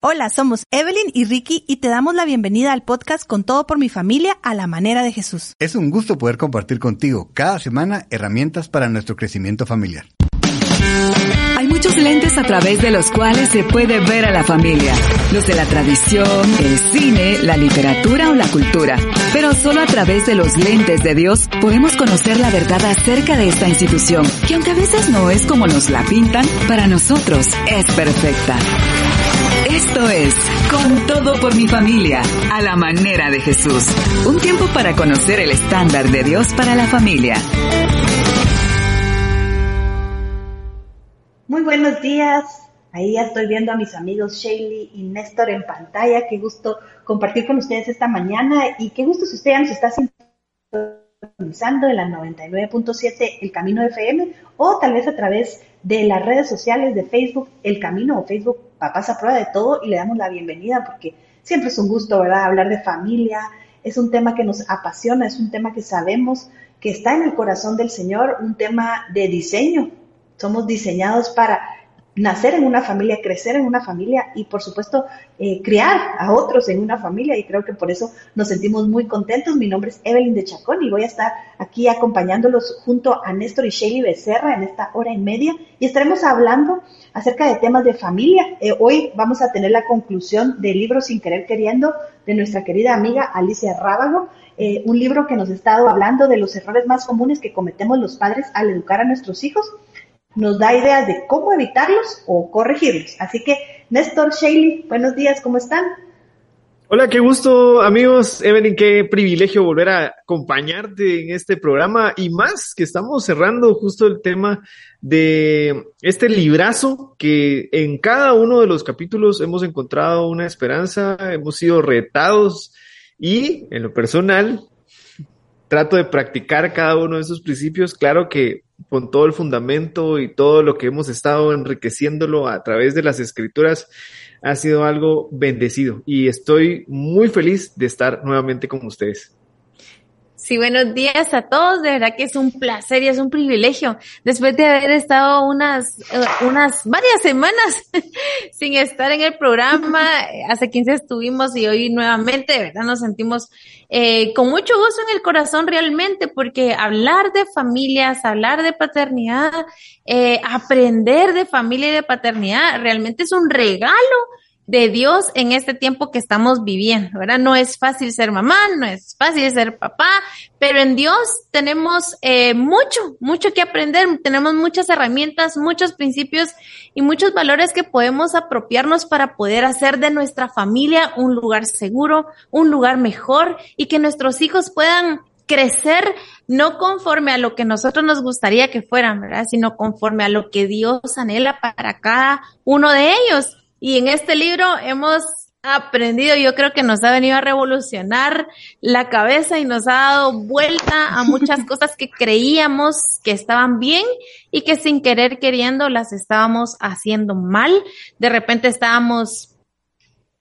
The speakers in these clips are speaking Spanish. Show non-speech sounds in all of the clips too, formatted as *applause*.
Hola, somos Evelyn y Ricky y te damos la bienvenida al podcast Con todo por mi familia a la manera de Jesús. Es un gusto poder compartir contigo cada semana herramientas para nuestro crecimiento familiar. Hay muchos lentes a través de los cuales se puede ver a la familia. Los de la tradición, el cine, la literatura o la cultura. Pero solo a través de los lentes de Dios podemos conocer la verdad acerca de esta institución, que aunque a veces no es como nos la pintan, para nosotros es perfecta. Esto es Con todo por mi familia, a la manera de Jesús. Un tiempo para conocer el estándar de Dios para la familia. Muy buenos días. Ahí ya estoy viendo a mis amigos Shaley y Néstor en pantalla. Qué gusto compartir con ustedes esta mañana y qué gusto si usted ya nos está sintonizando en la 99.7 El Camino FM o tal vez a través de las redes sociales de Facebook El Camino o Facebook Papás a Prueba de Todo y le damos la bienvenida porque siempre es un gusto, ¿verdad? Hablar de familia, es un tema que nos apasiona, es un tema que sabemos que está en el corazón del Señor, un tema de diseño. Somos diseñados para nacer en una familia, crecer en una familia y por supuesto eh, criar a otros en una familia y creo que por eso nos sentimos muy contentos. Mi nombre es Evelyn de Chacón y voy a estar aquí acompañándolos junto a Néstor y Shelly Becerra en esta hora y media y estaremos hablando acerca de temas de familia. Eh, hoy vamos a tener la conclusión del libro Sin querer queriendo de nuestra querida amiga Alicia Rábago. Eh, un libro que nos ha estado hablando de los errores más comunes que cometemos los padres al educar a nuestros hijos nos da ideas de cómo evitarlos o corregirlos. Así que, Néstor, Shaley, buenos días, ¿cómo están? Hola, qué gusto, amigos. Evelyn, qué privilegio volver a acompañarte en este programa y más que estamos cerrando justo el tema de este librazo que en cada uno de los capítulos hemos encontrado una esperanza, hemos sido retados y en lo personal trato de practicar cada uno de esos principios. Claro que con todo el fundamento y todo lo que hemos estado enriqueciéndolo a través de las escrituras, ha sido algo bendecido y estoy muy feliz de estar nuevamente con ustedes. Sí, buenos días a todos. De verdad que es un placer y es un privilegio. Después de haber estado unas, eh, unas varias semanas *laughs* sin estar en el programa, hace 15 estuvimos y hoy nuevamente, de verdad nos sentimos eh, con mucho gozo en el corazón realmente, porque hablar de familias, hablar de paternidad, eh, aprender de familia y de paternidad, realmente es un regalo de Dios en este tiempo que estamos viviendo, ¿verdad? No es fácil ser mamá, no es fácil ser papá, pero en Dios tenemos eh, mucho, mucho que aprender, tenemos muchas herramientas, muchos principios y muchos valores que podemos apropiarnos para poder hacer de nuestra familia un lugar seguro, un lugar mejor y que nuestros hijos puedan crecer no conforme a lo que nosotros nos gustaría que fueran, ¿verdad? Sino conforme a lo que Dios anhela para cada uno de ellos. Y en este libro hemos aprendido, yo creo que nos ha venido a revolucionar la cabeza y nos ha dado vuelta a muchas *laughs* cosas que creíamos que estaban bien y que sin querer queriendo las estábamos haciendo mal. De repente estábamos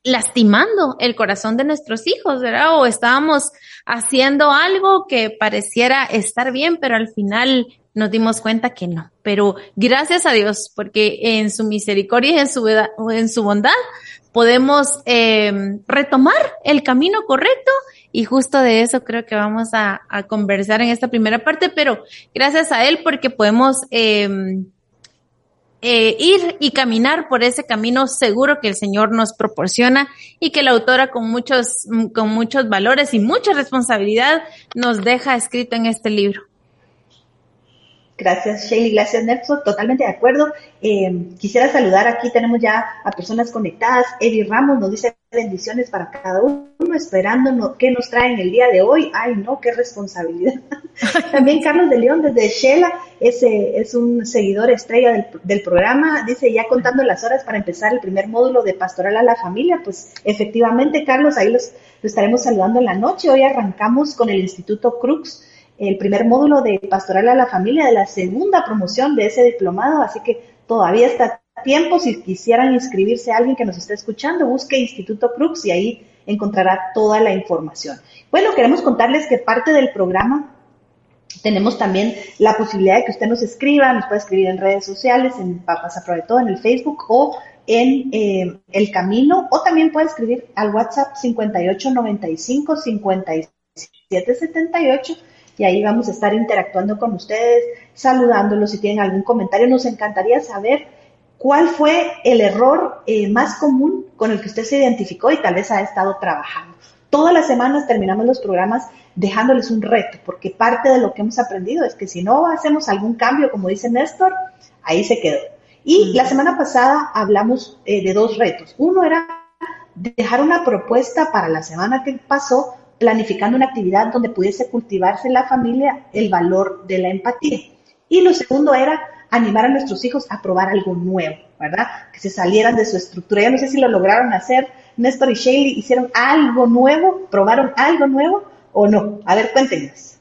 lastimando el corazón de nuestros hijos, ¿verdad? O estábamos haciendo algo que pareciera estar bien, pero al final nos dimos cuenta que no. Pero gracias a Dios, porque en su misericordia y en su, en su bondad podemos eh, retomar el camino correcto y justo de eso creo que vamos a, conversar en esta primera parte, pero gracias a Él porque podemos eh, eh, ir y caminar por ese camino seguro que el Señor nos proporciona y que la autora con muchos, con muchos valores y mucha responsabilidad nos deja escrito en este libro. Gracias, Shaley. Gracias, Nelson. Totalmente de acuerdo. Eh, quisiera saludar, aquí tenemos ya a personas conectadas. Eddie Ramos nos dice bendiciones para cada uno, esperando qué nos traen el día de hoy. Ay, no, qué responsabilidad. *laughs* También Carlos de León desde Shela, ese es un seguidor estrella del, programa. Dice, ya contando las horas para empezar el primer módulo de Pastoral a la Familia. Pues efectivamente, Carlos, ahí los, los estaremos saludando en la noche. Hoy arrancamos con el Instituto Crux el primer módulo de Pastoral a la Familia de la segunda promoción de ese diplomado, así que todavía está tiempo. Si quisieran inscribirse a alguien que nos esté escuchando, busque Instituto Crux y ahí encontrará toda la información. Bueno, queremos contarles que parte del programa tenemos también la posibilidad de que usted nos escriba, nos puede escribir en redes sociales, en Papas Todo, en el Facebook o en eh, el camino o también puede escribir al WhatsApp 5895 5778 y ahí vamos a estar interactuando con ustedes, saludándolos si tienen algún comentario. Nos encantaría saber cuál fue el error eh, más común con el que usted se identificó y tal vez ha estado trabajando. Todas las semanas terminamos los programas dejándoles un reto, porque parte de lo que hemos aprendido es que si no hacemos algún cambio, como dice Néstor, ahí se quedó. Y la semana pasada hablamos eh, de dos retos. Uno era dejar una propuesta para la semana que pasó, planificando una actividad donde pudiese cultivarse en la familia el valor de la empatía. Y lo segundo era animar a nuestros hijos a probar algo nuevo, ¿verdad? Que se salieran de su estructura. Ya no sé si lo lograron hacer. Néstor y Shaley hicieron algo nuevo, probaron algo nuevo o no. A ver, cuéntenos.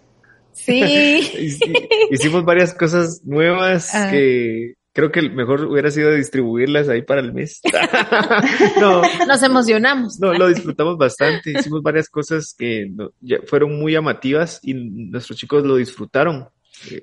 Sí. *laughs* Hicimos varias cosas nuevas ah. que creo que mejor hubiera sido distribuirlas ahí para el mes. *laughs* no, Nos emocionamos. No, lo disfrutamos bastante. Hicimos varias cosas que fueron muy llamativas y nuestros chicos lo disfrutaron. Eh,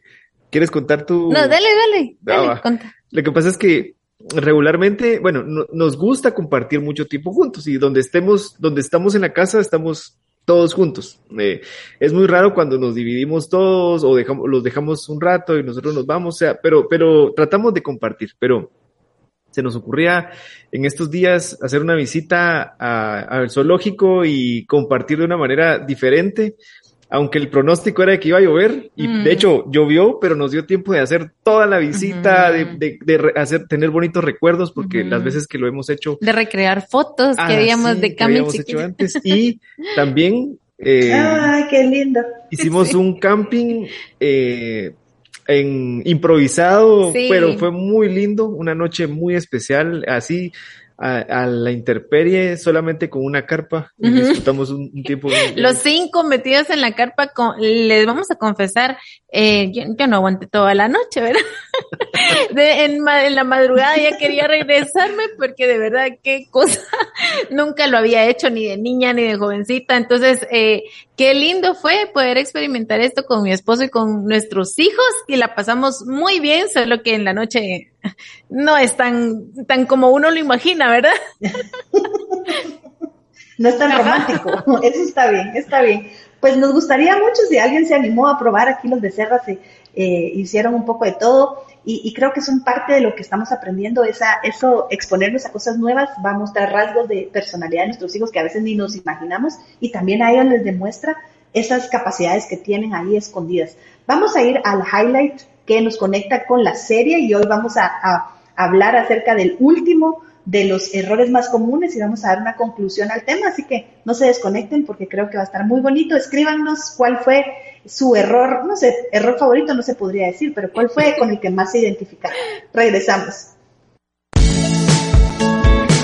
¿Quieres contar tu...? No, dale, dale. dale Lo que pasa es que regularmente, bueno, nos gusta compartir mucho tiempo juntos y donde estemos, donde estamos en la casa, estamos todos juntos. Eh, es muy raro cuando nos dividimos todos o dejamos, los dejamos un rato y nosotros nos vamos, o sea, pero, pero tratamos de compartir, pero se nos ocurría en estos días hacer una visita al zoológico y compartir de una manera diferente aunque el pronóstico era que iba a llover, y de mm. hecho llovió, pero nos dio tiempo de hacer toda la visita, de, hacer, tener bonitos recuerdos, porque las veces que lo hemos hecho. De recrear fotos que ah, habíamos de camping hecho antes. Y también. Eh, ¡Ay, qué lindo! Hicimos un camping eh, en improvisado, pero fue muy lindo, una noche muy especial, así a, la interperie solamente con una carpa y disfrutamos un, tiempo. *laughs* Los cinco metidos en la carpa, con, les vamos a confesar, eh, yo, no aguanté toda la noche, ¿verdad? *laughs* en, la madrugada ya quería regresarme porque de verdad qué cosa, *laughs* nunca lo había hecho ni de niña ni de jovencita, entonces eh, qué lindo fue poder experimentar esto con mi esposo y con nuestros hijos y la pasamos muy bien, solo que en la noche no es tan, tan como uno lo imagina, ¿verdad? *laughs* no es tan romántico, *laughs* eso está bien, está bien. Pues nos gustaría mucho si alguien se animó a probar aquí los becerras, se eh, hicieron un poco de todo y, creo que son parte de lo que estamos aprendiendo, esa, eso, exponernos a cosas nuevas va a mostrar rasgos de personalidad de nuestros hijos que a veces ni nos imaginamos y también a ellos les demuestra esas capacidades que tienen ahí escondidas. Vamos a ir al highlight que nos conecta con la serie y hoy vamos a, hablar acerca del último de los errores más comunes y vamos a dar una conclusión al tema, así que no se desconecten porque creo que va a estar muy bonito. Escríbanos cuál fue su error, no sé, error favorito no se podría decir, pero cuál fue con el que más se identificaron. Regresamos.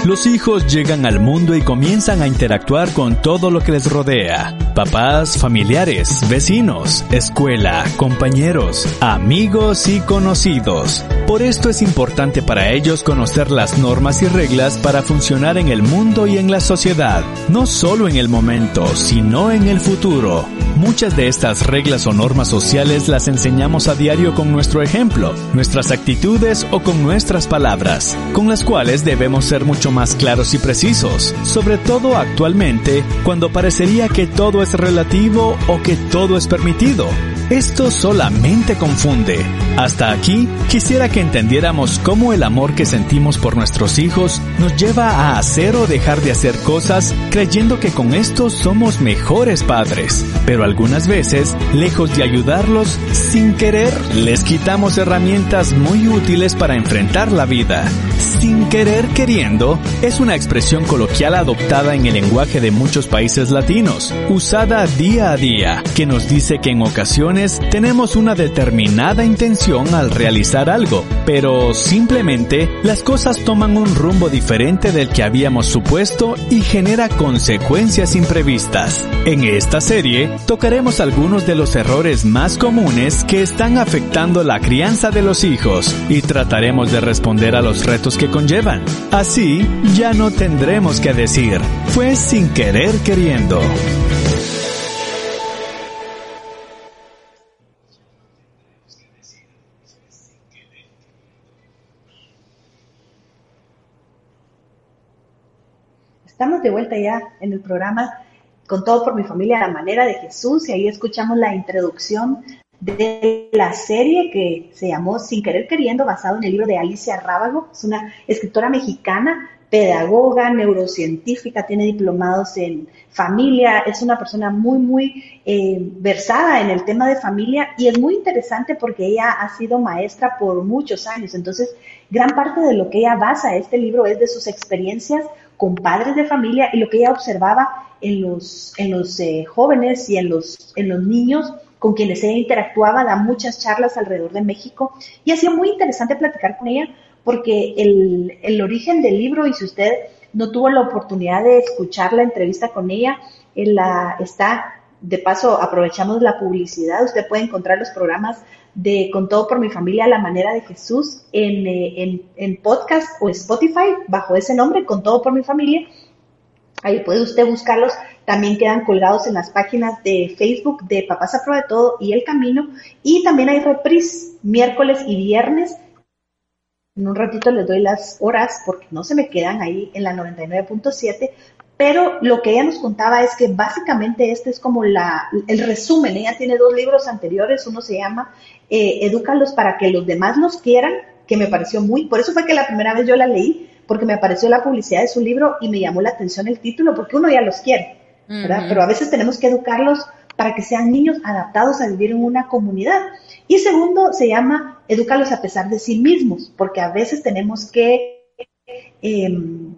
Los hijos llegan al mundo y comienzan a interactuar con todo lo que les rodea. Papás, familiares, vecinos, escuela, compañeros, amigos y conocidos. Por esto es importante para ellos conocer las normas y reglas para funcionar en el mundo y en la sociedad, no solo en el momento, sino en el futuro. Muchas de estas reglas o normas sociales las enseñamos a diario con nuestro ejemplo, nuestras actitudes o con nuestras palabras, con las cuales debemos ser mucho más claros y precisos, sobre todo actualmente, cuando parecería que todo es relativo o que todo es permitido. Esto solamente confunde. Hasta aquí, quisiera que entendiéramos cómo el amor que sentimos por nuestros hijos nos lleva a hacer o dejar de hacer cosas creyendo que con esto somos mejores padres. Pero algunas veces, lejos de ayudarlos, sin querer, les quitamos herramientas muy útiles para enfrentar la vida. Sin querer queriendo es una expresión coloquial adoptada en el lenguaje de muchos países latinos, usada día a día, que nos dice que en ocasiones tenemos una determinada intención al realizar algo, pero simplemente las cosas toman un rumbo diferente del que habíamos supuesto y genera consecuencias imprevistas. En esta serie tocaremos algunos de los errores más comunes que están afectando la crianza de los hijos y trataremos de responder a los retos que conllevan. Así ya no tendremos que decir, fue sin querer queriendo. Estamos de vuelta ya en el programa con todo por mi familia la manera de Jesús y ahí escuchamos la introducción de la serie que se llamó Sin querer queriendo, basado en el libro de Alicia Rábago, es una escritora mexicana, pedagoga, neurocientífica, tiene diplomados en familia, es una persona muy, muy eh, versada en el tema de familia y es muy interesante porque ella ha sido maestra por muchos años, entonces gran parte de lo que ella basa este libro es de sus experiencias con padres de familia y lo que ella observaba en los, en los eh, jóvenes y en los, en los niños con quienes ella interactuaba, da muchas charlas alrededor de México. Y ha sido muy interesante platicar con ella porque el, el origen del libro, y si usted no tuvo la oportunidad de escuchar la entrevista con ella, en la, está, de paso aprovechamos la publicidad, usted puede encontrar los programas de Con todo por mi familia, la manera de Jesús, en, eh, en, en podcast o Spotify, bajo ese nombre, Con todo por mi familia. Ahí puede usted buscarlos. También quedan colgados en las páginas de Facebook de Papás a Prueba de Todo y El Camino. Y también hay reprise miércoles y viernes. En un ratito les doy las horas porque no se me quedan ahí en la 99.7. Pero lo que ella nos contaba es que básicamente este es como la, el resumen. Ella tiene dos libros anteriores. Uno se llama eh, Edúcalos para que los demás los quieran, que me pareció muy, por eso fue que la primera vez yo la leí, porque me apareció la publicidad de su libro y me llamó la atención el título, porque uno ya los quiere, ¿verdad? Pero a veces tenemos que educarlos para que sean niños adaptados a vivir en una comunidad. Y segundo, se llama Edúcalos a pesar de sí mismos, porque a veces tenemos que em,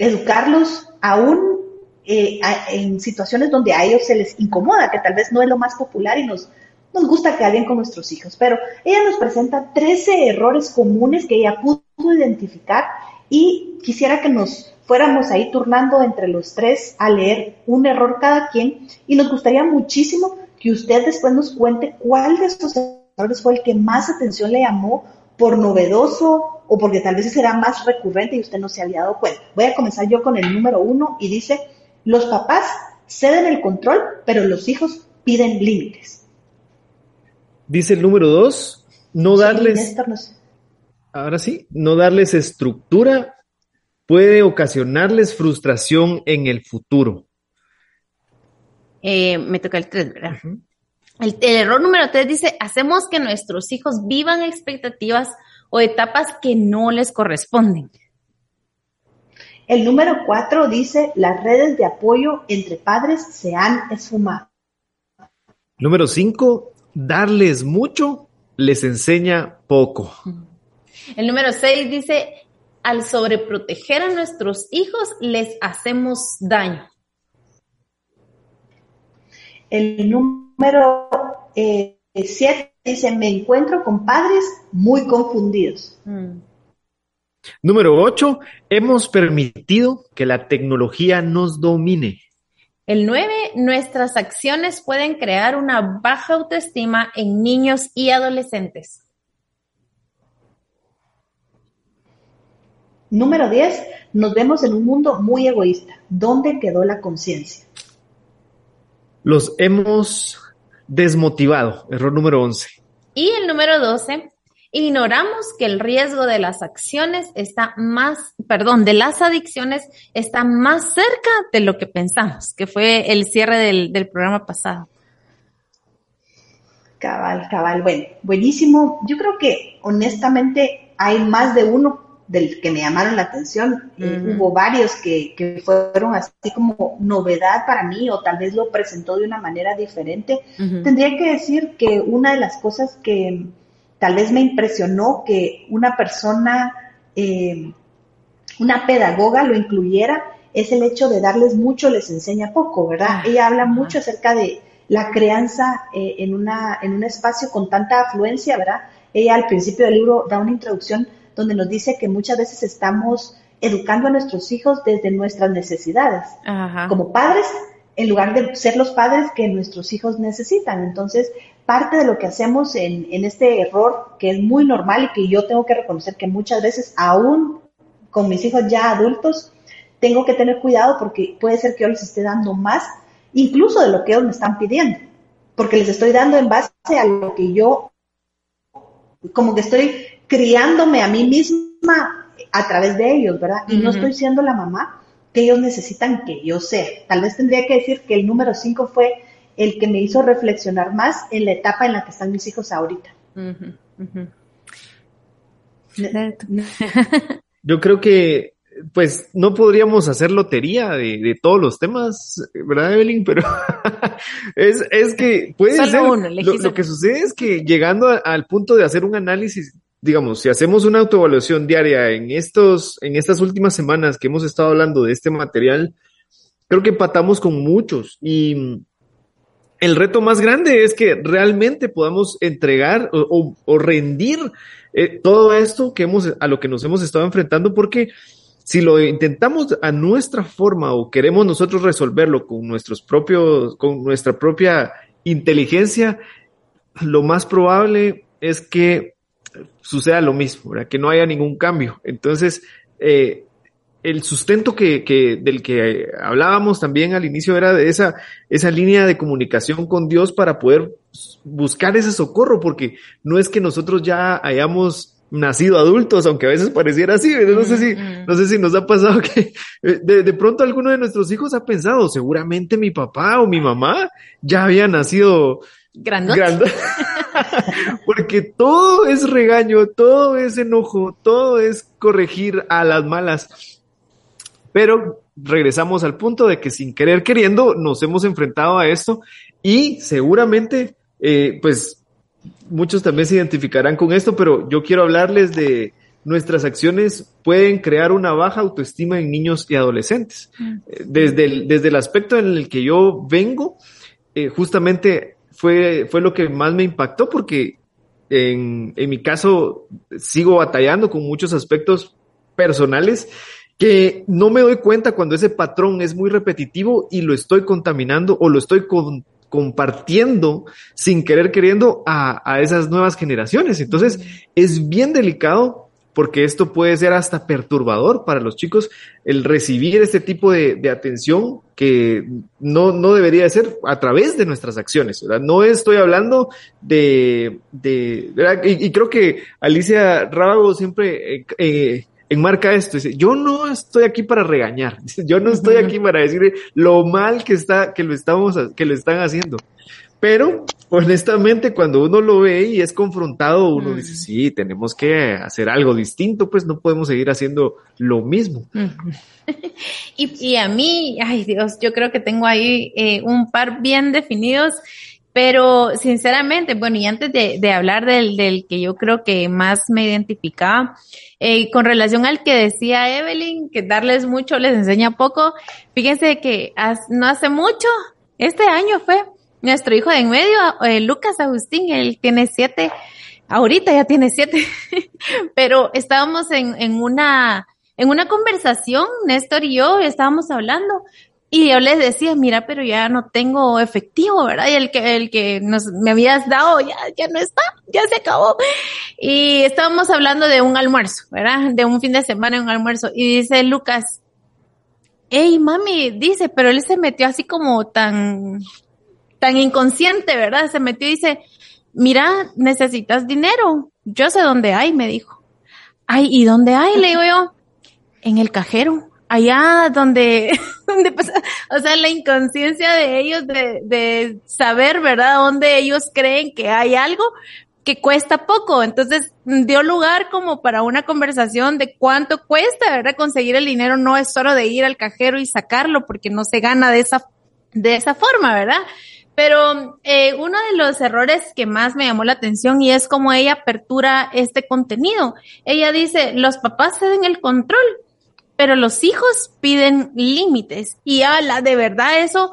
educarlos aún eh, en situaciones donde a ellos se les incomoda, que tal vez no es lo más popular y nos, nos gusta que alguien con nuestros hijos. Pero ella nos presenta 13 errores comunes que ella pudo identificar y quisiera que nos fuéramos ahí turnando entre los tres a leer un error cada quien y nos gustaría muchísimo que usted después nos cuente cuál de estos errores fue el que más atención le llamó por novedoso o porque tal vez será más recurrente y usted no se había dado cuenta. Voy a comenzar yo con el número uno y dice, los papás ceden el control, pero los hijos piden límites. Dice el número dos, no darles... Ahora sí, no darles estructura puede ocasionarles frustración en el futuro. Eh, me toca el tres, ¿verdad? El, el, error número tres dice, hacemos que nuestros hijos vivan expectativas o etapas que no les corresponden. El número cuatro dice, las redes de apoyo entre padres se han esfumado. Número cinco, darles mucho les enseña poco. El número 6 dice, al sobreproteger a nuestros hijos les hacemos daño. El número 7 eh, dice, me encuentro con padres muy confundidos. Mm. Número 8, hemos permitido que la tecnología nos domine. El 9, nuestras acciones pueden crear una baja autoestima en niños y adolescentes. Número 10, nos vemos en un mundo muy egoísta. ¿Dónde quedó la conciencia? Los hemos desmotivado. Error número 11. Y el número 12, ignoramos que el riesgo de las acciones está más, perdón, de las adicciones está más cerca de lo que pensamos, que fue el cierre del, del programa pasado. Cabal, cabal, bueno, buenísimo. Yo creo que honestamente hay más de uno del que me llamaron la atención. Eh, hubo varios que, que, fueron así como novedad para mí o tal vez lo presentó de una manera diferente. Tendría que decir que una de las cosas que tal vez me impresionó que una persona, eh, una pedagoga lo incluyera, es el hecho de darles mucho, les enseña poco, ¿verdad? Ella habla mucho acerca de la crianza eh, en, una, en un espacio con tanta afluencia, ¿verdad? Ella al principio del libro da una introducción donde nos dice que muchas veces estamos educando a nuestros hijos desde nuestras necesidades, como padres, en lugar de ser los padres que nuestros hijos necesitan. Entonces, parte de lo que hacemos en, en este error, que es muy normal y que yo tengo que reconocer que muchas veces, aún con mis hijos ya adultos, tengo que tener cuidado porque puede ser que yo les esté dando más, incluso de lo que ellos me están pidiendo, porque les estoy dando en base a lo que yo, como que estoy criándome a mí misma a través de ellos, ¿verdad? Y no estoy siendo la mamá que ellos necesitan que yo sea. Tal vez tendría que decir que el número 5 fue el que me hizo reflexionar más en la etapa en la que están mis hijos ahorita. *laughs* Yo creo que pues no podríamos hacer lotería de, todos los temas, ¿verdad, Evelyn? Pero *laughs* es, es, que puede ser. lo, que sucede es que llegando al punto de hacer un análisis, digamos, si hacemos una autoevaluación diaria en estos, en estas últimas semanas que hemos estado hablando de este material, creo que empatamos con muchos. Y el reto más grande es que realmente podamos entregar o, rendir eh, todo esto que hemos, a lo que nos hemos estado enfrentando, porque si lo intentamos a nuestra forma o queremos nosotros resolverlo con nuestros propios, con nuestra propia inteligencia, lo más probable es que suceda lo mismo, que no haya ningún cambio. Entonces, eh, el sustento que, que, del que hablábamos también al inicio era de esa, esa línea de comunicación con Dios para poder buscar ese socorro, porque no es que nosotros ya hayamos nacido adultos, aunque a veces pareciera así, no sé si, no sé si nos ha pasado que de, de, pronto alguno de nuestros hijos ha pensado, seguramente mi papá o mi mamá ya había nacido Grandote. *laughs* Porque todo es regaño, todo es enojo, todo es corregir a las malas. Pero regresamos al punto de que sin querer queriendo nos hemos enfrentado a esto y seguramente, eh, pues muchos también se identificarán con esto, pero yo quiero hablarles de nuestras acciones pueden crear una baja autoestima en niños y adolescentes. Mm. Eh, desde el, desde el aspecto en el que yo vengo, eh, justamente fue, fue lo que más me impactó porque en, en mi caso sigo batallando con muchos aspectos personales que no me doy cuenta cuando ese patrón es muy repetitivo y lo estoy contaminando o lo estoy compartiendo sin querer queriendo a, a, esas nuevas generaciones. Entonces es bien delicado porque esto puede ser hasta perturbador para los chicos el recibir este tipo de, de atención que no, no debería ser a través de nuestras acciones. ¿verdad? No estoy hablando de, de y, y, creo que Alicia Rábago siempre eh, eh, enmarca esto, dice, yo no estoy aquí para regañar, *laughs* yo no estoy aquí para decir lo mal que está, que lo estamos, que lo están haciendo. Pero, honestamente, cuando uno lo ve y es confrontado, uno dice, sí, tenemos que hacer algo distinto, pues no podemos seguir haciendo lo mismo. *laughs* y, y, a mí, ay Dios, yo creo que tengo ahí eh, un par bien definidos pero sinceramente, bueno, y antes de, de hablar del, del, que yo creo que más me identificaba, eh, con relación al que decía Evelyn, que darles mucho les enseña poco, fíjense que no hace mucho, este año fue nuestro hijo de en medio, eh, Lucas Agustín, él tiene siete, ahorita ya tiene siete, *laughs* pero estábamos en, en una, en una conversación, Néstor y yo estábamos hablando y yo les decía, mira, pero ya no tengo efectivo, ¿verdad? Y el que, el que nos, me habías dado ya, ya no está, ya se acabó. Y estábamos hablando de un almuerzo, ¿verdad? De un fin de semana, un almuerzo. Y dice Lucas, hey, mami, dice, pero él se metió así como tan, tan inconsciente, ¿verdad? Se metió y dice, mira, necesitas dinero. Yo sé dónde hay, me dijo. Ay, ¿y dónde hay? Le digo yo, en el cajero allá donde, *laughs* donde o sea, la inconsciencia de ellos de, de saber, ¿verdad?, dónde ellos creen que hay algo que cuesta poco. Entonces, dio lugar como para una conversación de cuánto cuesta, ¿verdad? Conseguir el dinero no es solo de ir al cajero y sacarlo, porque no se gana de esa, de esa forma, ¿verdad? Pero eh, uno de los errores que más me llamó la atención y es cómo ella apertura este contenido. Ella dice, los papás ceden el control pero los hijos piden límites y ala, de verdad eso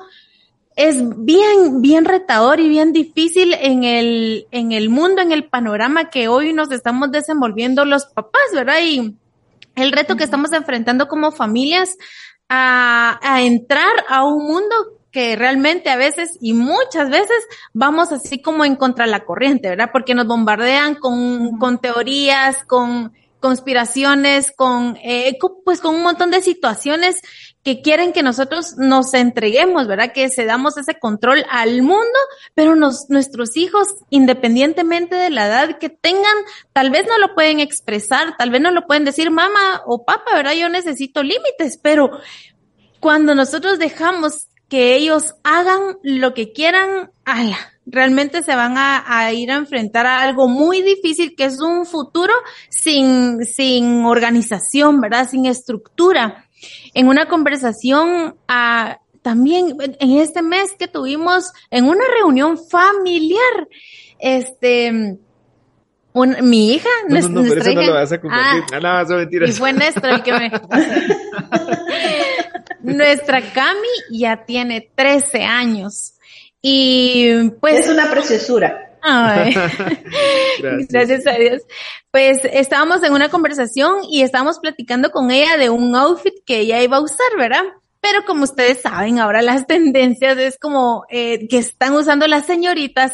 es bien, bien retador y bien difícil en el, en el mundo, en el panorama que hoy nos estamos desenvolviendo los papás, ¿verdad? Y el reto que estamos enfrentando como familias a, a entrar a un mundo que realmente a veces y muchas veces vamos así como en contra la corriente, ¿verdad? Porque nos bombardean con, con teorías, con conspiraciones, con, eh, pues con un montón de situaciones que quieren que nosotros nos entreguemos, ¿verdad? Que se damos ese control al mundo, pero nos, nuestros hijos, independientemente de la edad que tengan, tal vez no lo pueden expresar, tal vez no lo pueden decir mamá o papá, ¿verdad? Yo necesito límites, pero cuando nosotros dejamos que ellos hagan lo que quieran, realmente se van a, ir a enfrentar a algo muy difícil que es un futuro sin, sin organización, ¿verdad? Sin estructura. En una conversación ah, también en este mes que tuvimos en una reunión familiar, este, mi hija, no, no, nuestra, hija. No lo vas a compartir. Ah, no, vas a mentir y fue Néstor el que me. *laughs* nuestra Cami ya tiene 13 años. Y pues. Es una preciosura. *laughs* Gracias. Gracias. a Dios. Pues estábamos en una conversación y estábamos platicando con ella de un outfit que ella iba a usar, ¿verdad? Pero como ustedes saben, ahora las *laughs* tendencias es como eh, que están usando las señoritas,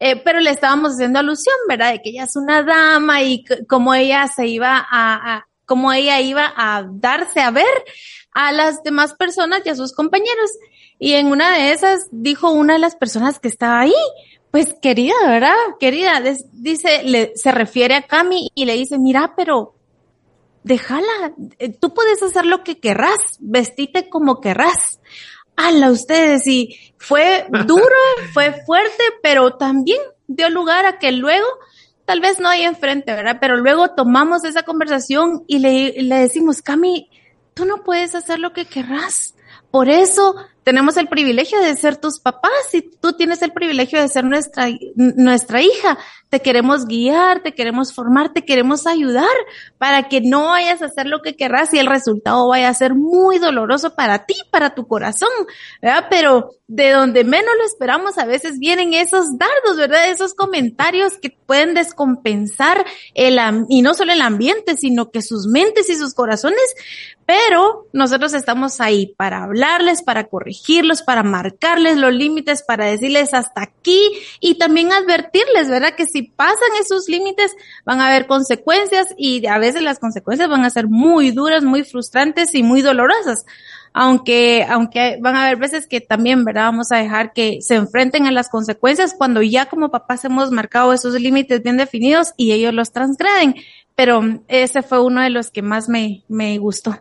eh, pero le estábamos haciendo alusión, ¿verdad? De que ella es una dama y cómo ella se iba a, a cómo ella iba a darse a ver a las demás personas y a sus compañeros. Y en una de esas dijo una de las personas que estaba ahí, pues querida, ¿verdad? Querida, dice, le, se refiere a Cami y le dice, mira, pero déjala, eh, tú puedes hacer lo que querrás, vestite como querrás. Hala ustedes, y fue duro, *laughs* fue fuerte, pero también dio lugar a que luego, tal vez no hay enfrente, ¿verdad? Pero luego tomamos esa conversación y le, le decimos, Cami, tú no puedes hacer lo que querrás. Por eso tenemos el privilegio de ser tus papás y tú tienes el privilegio de ser nuestra, nuestra hija. Te queremos guiar, te queremos formar, te queremos ayudar para que no vayas a hacer lo que querrás y el resultado vaya a ser muy doloroso para ti, para tu corazón. Pero de donde menos lo esperamos a veces vienen esos dardos, ¿verdad? Esos comentarios que pueden descompensar el, y no solo el ambiente, sino que sus mentes y sus corazones, pero nosotros estamos ahí para hablarles, para corregir para marcarles los límites, para decirles hasta aquí y también advertirles, ¿verdad? Que si pasan esos límites van a haber consecuencias y a veces las consecuencias van a ser muy duras, muy frustrantes y muy dolorosas. Aunque, aunque van a haber veces que también, ¿verdad? Vamos a dejar que se enfrenten a las consecuencias cuando ya como papás hemos marcado esos límites bien definidos y ellos los transgreden. Pero ese fue uno de los que más me, me gustó.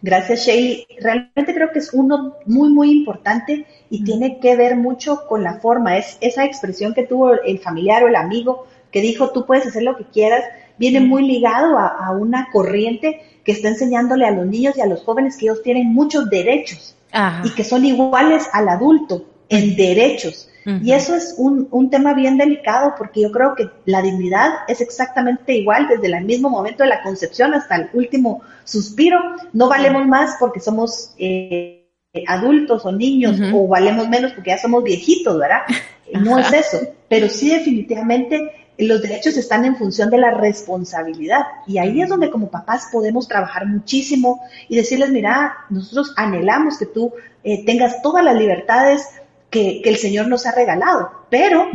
Gracias, Shelly. Realmente creo que es uno muy, muy importante y tiene que ver mucho con la forma. Es esa expresión que tuvo el familiar o el amigo que dijo, tú puedes hacer lo que quieras, viene muy ligado a, una corriente que está enseñándole a los niños y a los jóvenes que ellos tienen muchos derechos y que son iguales al adulto en derechos. Y eso es un, un, tema bien delicado porque yo creo que la dignidad es exactamente igual desde el mismo momento de la concepción hasta el último suspiro. No valemos más porque somos eh, adultos o niños o valemos menos porque ya somos viejitos, ¿verdad? *laughs* No es eso, pero sí definitivamente los derechos están en función de la responsabilidad. Y ahí es donde como papás podemos trabajar muchísimo y decirles, mira, nosotros anhelamos que tú eh, tengas todas las libertades que, el Señor nos ha regalado, pero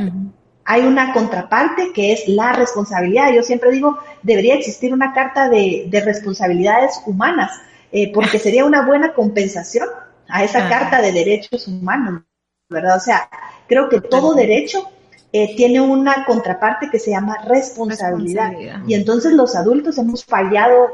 hay una contraparte que es la responsabilidad. Yo siempre digo, debería existir una carta de, responsabilidades humanas, eh, porque *laughs* sería una buena compensación a esa carta de derechos humanos, ¿verdad? O sea, creo que todo derecho eh, tiene una contraparte que se llama responsabilidad. Y entonces los adultos hemos fallado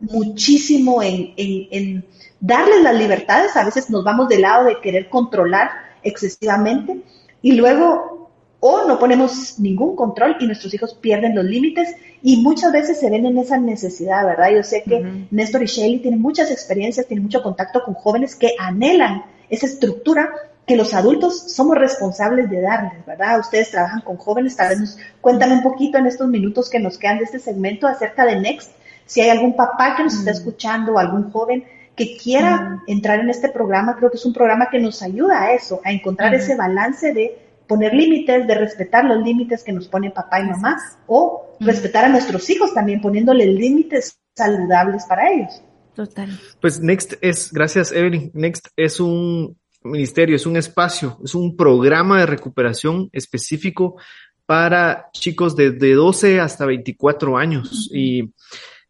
muchísimo en, en, en darles las libertades. A veces nos vamos del lado de querer controlar excesivamente y luego o no ponemos ningún control y nuestros hijos pierden los límites y muchas veces se ven en esa necesidad, ¿verdad? Yo sé que Néstor y Shelly tienen muchas experiencias, tienen mucho contacto con jóvenes que anhelan esa estructura que los adultos somos responsables de darles, ¿verdad? Ustedes trabajan con jóvenes, tal vez nos cuentan un poquito en estos minutos que nos quedan de este segmento acerca de Next, si hay algún papá que nos está escuchando o algún joven que quiera entrar en este programa, creo que es un programa que nos ayuda a eso, a encontrar ese balance de poner límites, de respetar los límites que nos pone papá y mamá, o respetar a nuestros hijos también, poniéndole límites saludables para ellos. Total. Pues Next es, gracias Evelyn, Next es un ministerio, es un espacio, es un programa de recuperación específico para chicos desde 12 hasta 24 años. Y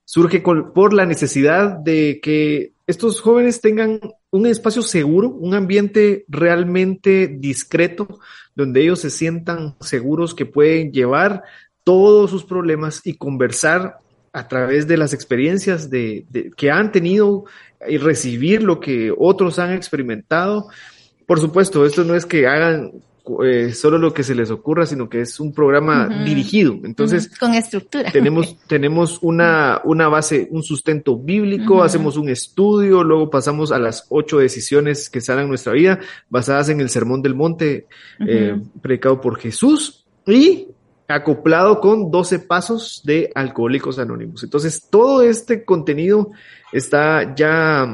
surge por la necesidad de que estos jóvenes tengan un espacio seguro, un ambiente realmente discreto, donde ellos se sientan seguros que pueden llevar todos sus problemas y conversar a través de las experiencias de, que han tenido y recibir lo que otros han experimentado. Por supuesto, esto no es que hagan eh, solo lo que se les ocurra, sino que es un programa dirigido. Entonces, con estructura. Tenemos, tenemos una, una base, un sustento bíblico, hacemos un estudio, luego pasamos a las ocho decisiones que salen en nuestra vida, basadas en el Sermón del Monte, eh, predicado por Jesús, y acoplado con 12 pasos de Alcohólicos Anónimos. Entonces, todo este contenido está ya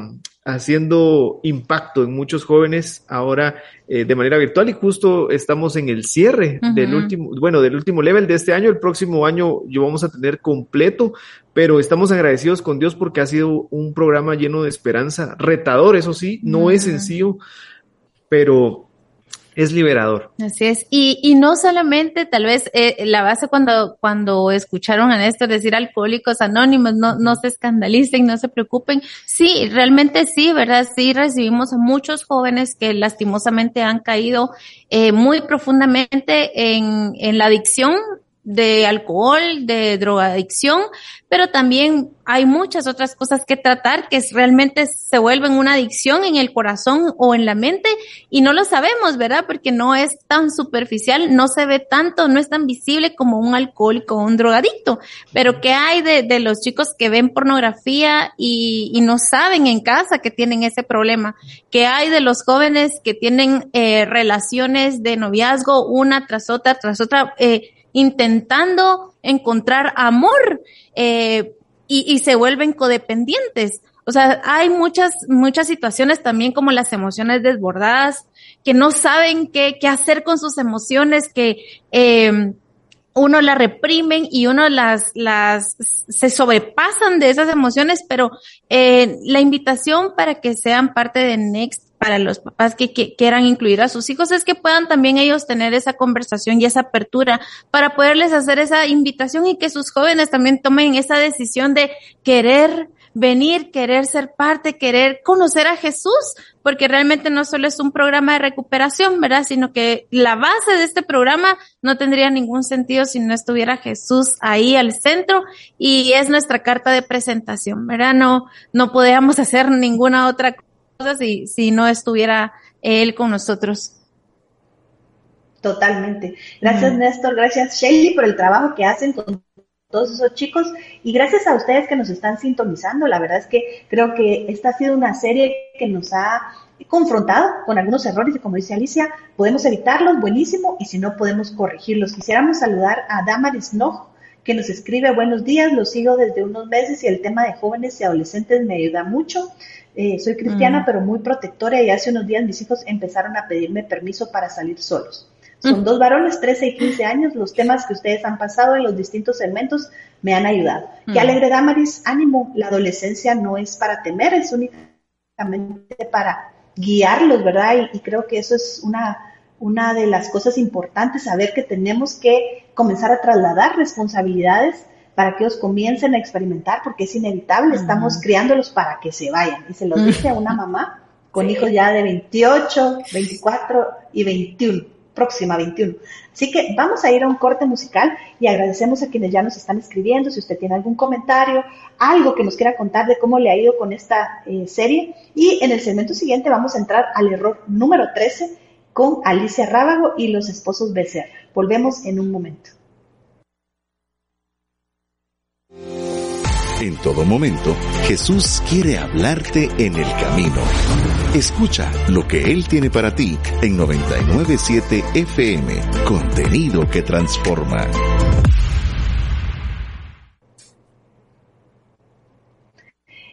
haciendo impacto en muchos jóvenes ahora eh, de manera virtual y justo estamos en el cierre del último, bueno, del último level de este año. El próximo año yo vamos a tener completo, pero estamos agradecidos con Dios porque ha sido un programa lleno de esperanza, retador, eso sí, no es sencillo, pero es liberador. Así es. Y, y no solamente tal vez eh, la base cuando, cuando escucharon a Néstor decir alcohólicos anónimos, no, no se escandalicen, no se preocupen. Sí, realmente sí, ¿verdad? Sí recibimos a muchos jóvenes que lastimosamente han caído eh, muy profundamente en, en la adicción de alcohol, de drogadicción, pero también hay muchas otras cosas que tratar que realmente se vuelven una adicción en el corazón o en la mente y no lo sabemos, ¿verdad? Porque no es tan superficial, no se ve tanto, no es tan visible como un alcohólico o un drogadicto. Pero ¿qué hay de, los chicos que ven pornografía y, y, no saben en casa que tienen ese problema? ¿Qué hay de los jóvenes que tienen eh, relaciones de noviazgo una tras otra, tras otra? Eh, intentando encontrar amor eh, y, y se vuelven codependientes. O sea, hay muchas, muchas situaciones también como las emociones desbordadas, que no saben qué, qué hacer con sus emociones, que eh, uno las reprimen y uno las, las, se sobrepasan de esas emociones, pero eh, la invitación para que sean parte de Next para los papás que, quieran incluir a sus hijos es que puedan también ellos tener esa conversación y esa apertura para poderles hacer esa invitación y que sus jóvenes también tomen esa decisión de querer venir, querer ser parte, querer conocer a Jesús, porque realmente no solo es un programa de recuperación, ¿verdad? Sino que la base de este programa no tendría ningún sentido si no estuviera Jesús ahí al centro y es nuestra carta de presentación, ¿verdad? No, no podíamos hacer ninguna otra cosa si, si no estuviera él con nosotros. Totalmente. Gracias, Néstor. Gracias, Shelly, por el trabajo que hacen con todos esos chicos y gracias a ustedes que nos están sintonizando. La verdad es que creo que esta ha sido una serie que nos ha confrontado con algunos errores y como dice Alicia, podemos evitarlos, buenísimo, y si no podemos corregirlos. Quisiéramos saludar a Damaris Noj, que nos escribe buenos días, los sigo desde unos meses y el tema de jóvenes y adolescentes me ayuda mucho. Eh, soy cristiana, mm. pero muy protectora y hace unos días mis hijos empezaron a pedirme permiso para salir solos. Son dos varones, 13 y 15 años. Los temas que ustedes han pasado en los distintos segmentos me han ayudado. Qué mm. alegre, Damaris. Ánimo. La adolescencia no es para temer, es únicamente para guiarlos, ¿verdad? Y, y creo que eso es una, una de las cosas importantes, saber que tenemos que comenzar a trasladar responsabilidades para que ellos comiencen a experimentar, porque es inevitable, estamos criándolos para que se vayan. Y se lo dice a una mamá con hijos ya de 28, 24 y 21, próxima 21. Así que vamos a ir a un corte musical y agradecemos a quienes ya nos están escribiendo. Si usted tiene algún comentario, algo que nos quiera contar de cómo le ha ido con esta eh, serie. Y en el segmento siguiente vamos a entrar al error número 13 con Alicia Rábago y los esposos Becerra. Volvemos en un momento. En todo momento, Jesús quiere hablarte en el camino. Escucha lo que Él tiene para ti en 997 FM, contenido que transforma.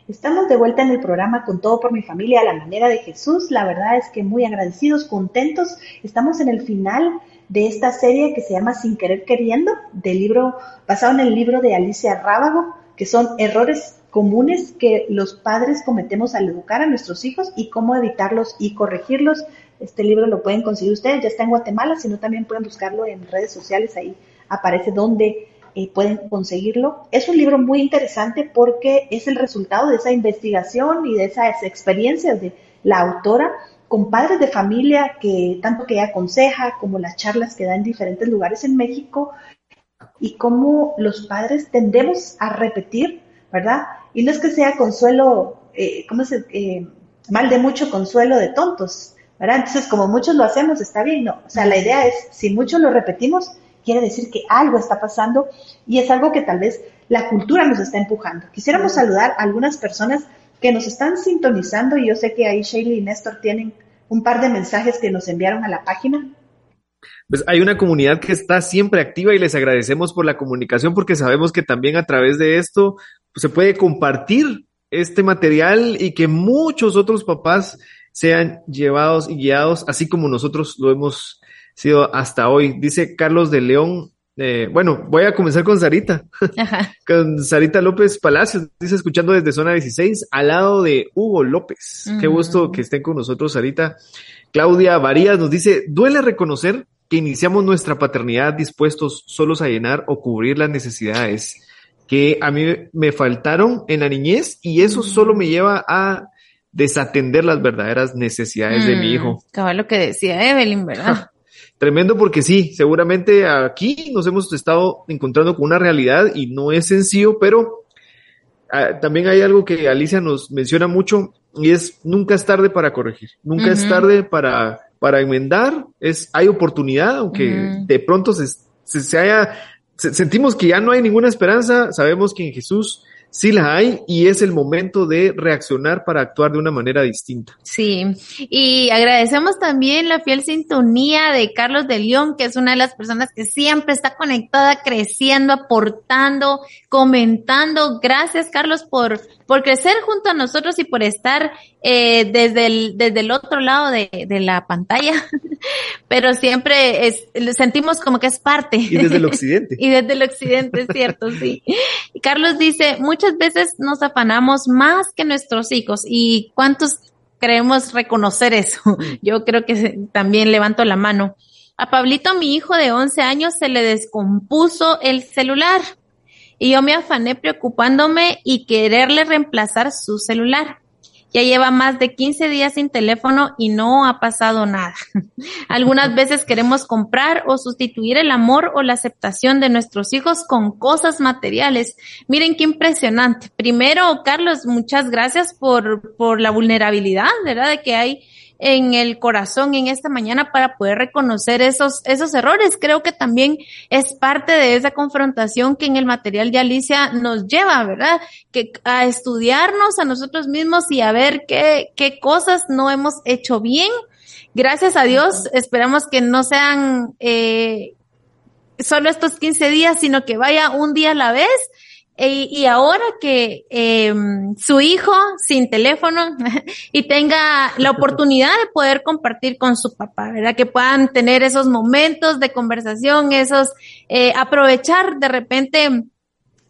Estamos de vuelta en el programa con todo por mi familia a la manera de Jesús. La verdad es que muy agradecidos, contentos. Estamos en el final de esta serie que se llama Sin querer queriendo, del libro basado en el libro de Alicia Rábago que son errores comunes que los padres cometemos al educar a nuestros hijos y cómo evitarlos y corregirlos. Este libro lo pueden conseguir ustedes, ya está en Guatemala, sino también pueden buscarlo en redes sociales, ahí aparece donde eh, pueden conseguirlo. Es un libro muy interesante porque es el resultado de esa investigación y de esas experiencias de la autora con padres de familia que tanto que ella aconseja como las charlas que da en diferentes lugares en México y cómo los padres tendemos a repetir, ¿verdad? Y no es que sea consuelo eh, ¿cómo se, eh, mal de mucho consuelo de tontos, ¿verdad? Entonces, como muchos lo hacemos, está bien, ¿no? O sea, la idea es, si muchos lo repetimos, quiere decir que algo está pasando y es algo que tal vez la cultura nos está empujando. Quisiéramos saludar a algunas personas que nos están sintonizando y yo sé que ahí Shaylee y Néstor tienen un par de mensajes que nos enviaron a la página. Pues hay una comunidad que está siempre activa y les agradecemos por la comunicación porque sabemos que también a través de esto pues, se puede compartir este material y que muchos otros papás sean llevados y guiados, así como nosotros lo hemos sido hasta hoy. Dice Carlos de León, eh, bueno, voy a comenzar con Sarita, *laughs* con Sarita López Palacios, dice escuchando desde zona 16, al lado de Hugo López. Qué gusto que estén con nosotros, Sarita. Claudia Varías nos dice, duele reconocer que iniciamos nuestra paternidad dispuestos solos a llenar o cubrir las necesidades que a mí me faltaron en la niñez y eso solo me lleva a desatender las verdaderas necesidades de mi hijo. Cabal lo que decía Evelyn, ¿verdad? *laughs* Tremendo porque sí, seguramente aquí nos hemos estado encontrando con una realidad y no es sencillo, pero ah, también hay algo que Alicia nos menciona mucho y es nunca es tarde para corregir, nunca es tarde para, para enmendar, es, hay oportunidad, aunque de pronto se, se haya sentimos que ya no hay ninguna esperanza, sabemos que en Jesús sí la hay y es el momento de reaccionar para actuar de una manera distinta. Sí, y agradecemos también la fiel sintonía de Carlos de León, que es una de las personas que siempre está conectada, creciendo, aportando, comentando. Gracias, Carlos, por, por crecer junto a nosotros y por estar eh, desde, el, desde el otro lado de, de la pantalla, *laughs* pero siempre es, sentimos como que es parte. Y desde el *laughs* occidente. y desde el occidente, es cierto, sí. Carlos dice, muchas veces nos afanamos más que nuestros hijos y cuántos creemos reconocer eso. *laughs* Yo creo que también levanto la mano. A Pablito, mi hijo de 11 años, se le descompuso el celular y yo me afané preocupándome y quererle reemplazar su celular. Ya lleva más de 15 días sin teléfono y no ha pasado nada. *laughs* Algunas veces queremos comprar o sustituir el amor o la aceptación de nuestros hijos con cosas materiales. Miren qué impresionante. Primero, Carlos, muchas gracias por, por la vulnerabilidad, ¿verdad? Que hay en el corazón en esta mañana para poder reconocer esos, esos errores. Creo que también es parte de esa confrontación que en el material de Alicia nos lleva, ¿verdad? Que a estudiarnos a nosotros mismos y a ver qué, qué cosas no hemos hecho bien. Gracias a Dios, esperamos que no sean eh, solo estos 15 días, sino que vaya un día a la vez y ahora que eh, su hijo sin teléfono *laughs* y tenga la *laughs* oportunidad de poder compartir con su papá, ¿verdad? Que puedan tener esos momentos de conversación, esos, eh, aprovechar de repente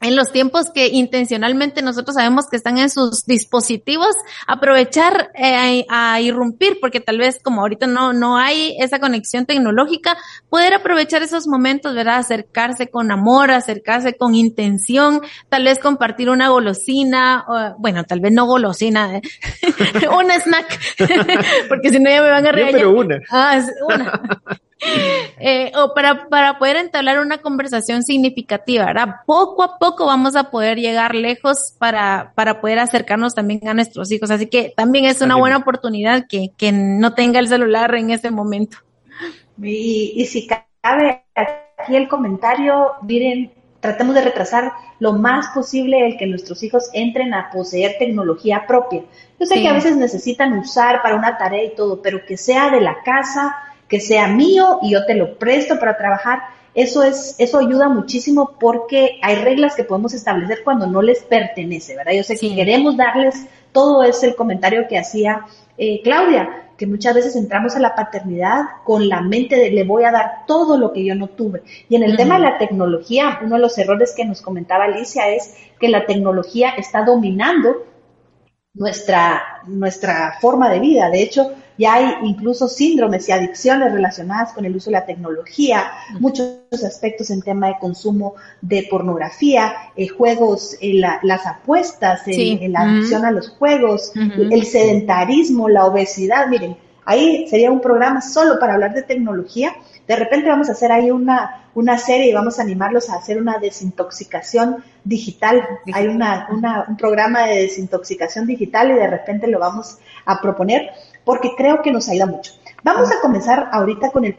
en los tiempos que intencionalmente nosotros sabemos que están en sus dispositivos, aprovechar eh, a, irrumpir, porque tal vez como ahorita no, no hay esa conexión tecnológica, poder aprovechar esos momentos, ¿verdad? Acercarse con amor, acercarse con intención, tal vez compartir una golosina, o, bueno, tal vez no golosina, ¿eh? *laughs* una snack, *laughs* porque si no ya me van a reír. pero una. Ah, una. *laughs* Eh, o para, para poder entablar una conversación significativa, ¿verdad? Poco a poco vamos a poder llegar lejos para, para poder acercarnos también a nuestros hijos. Así que también es una buena oportunidad que, que no tenga el celular en ese momento. Y, y si cabe aquí el comentario, miren, tratemos de retrasar lo más posible el que nuestros hijos entren a poseer tecnología propia. Yo sé que a veces necesitan usar para una tarea y todo, pero que sea de la casa, que sea mío y yo te lo presto para trabajar. Eso es, eso ayuda muchísimo porque hay reglas que podemos establecer cuando no les pertenece, ¿verdad? Yo sé que queremos darles, todo es el comentario que hacía eh, Claudia, que muchas veces entramos a la paternidad con la mente de le voy a dar todo lo que yo no tuve. Y en el tema de la tecnología, uno de los errores que nos comentaba Alicia es que la tecnología está dominando nuestra, nuestra forma de vida. De hecho, ya hay incluso síndromes y adicciones relacionadas con el uso de la tecnología, muchos aspectos en tema de consumo de pornografía, eh, juegos, eh, las apuestas, la adicción a los juegos, el sedentarismo, la obesidad. Miren, Ahí sería un programa solo para hablar de tecnología. De repente vamos a hacer ahí una, una serie y vamos a animarlos a hacer una desintoxicación digital. Hay una, una, un programa de desintoxicación digital y de repente lo vamos a proponer porque creo que nos ayuda mucho. Vamos a comenzar ahorita con el,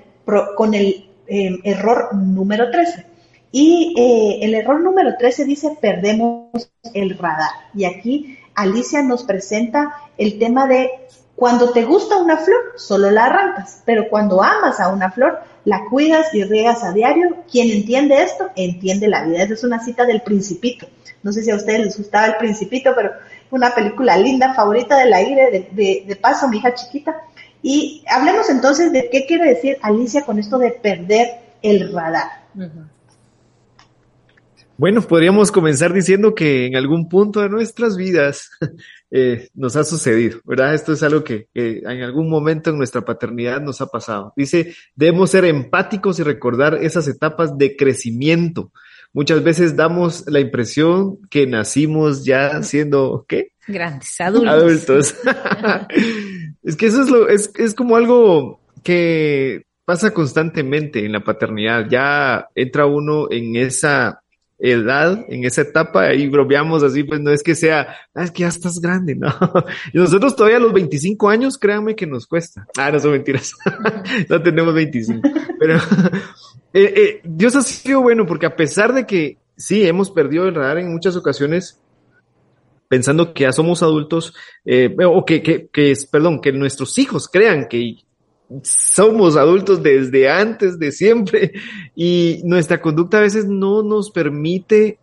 con el eh, error número 13. Y eh, el error número 13 dice perdemos el radar. Y aquí Alicia nos presenta el tema de cuando te gusta una flor, solo la arrancas, pero cuando amas a una flor, la cuidas y riegas a diario. Quien entiende esto, entiende la vida. Esa es una cita del Principito. No sé si a ustedes les gustaba el Principito, pero una película linda, favorita del aire, de, de paso, mi hija chiquita. Y hablemos entonces de qué quiere decir Alicia con esto de perder el radar. Bueno, podríamos comenzar diciendo que en algún punto de nuestras vidas *laughs* eh, nos ha sucedido, ¿verdad? Esto es algo que, en algún momento en nuestra paternidad nos ha pasado. Dice, debemos ser empáticos y recordar esas etapas de crecimiento. Muchas veces damos la impresión que nacimos ya siendo, ¿qué? Grandes, adultos. Adultos. *laughs* *laughs* es que eso es lo, es, es como algo que pasa constantemente en la paternidad. Ya entra uno en esa edad, en esa etapa, y bromeamos así, pues no es que sea, ah, es que ya estás grande, *laughs* ¿no? Y nosotros todavía a los 25 años, créanme que nos cuesta. Ah, no son mentiras. *laughs* no tenemos 25. Pero *laughs* eh, eh, Dios ha sido bueno porque a pesar de que sí, hemos perdido el radar en muchas ocasiones, pensando que ya somos adultos, eh, o que, que, que, perdón, que nuestros hijos crean que somos adultos desde antes de siempre y nuestra conducta a veces no nos permite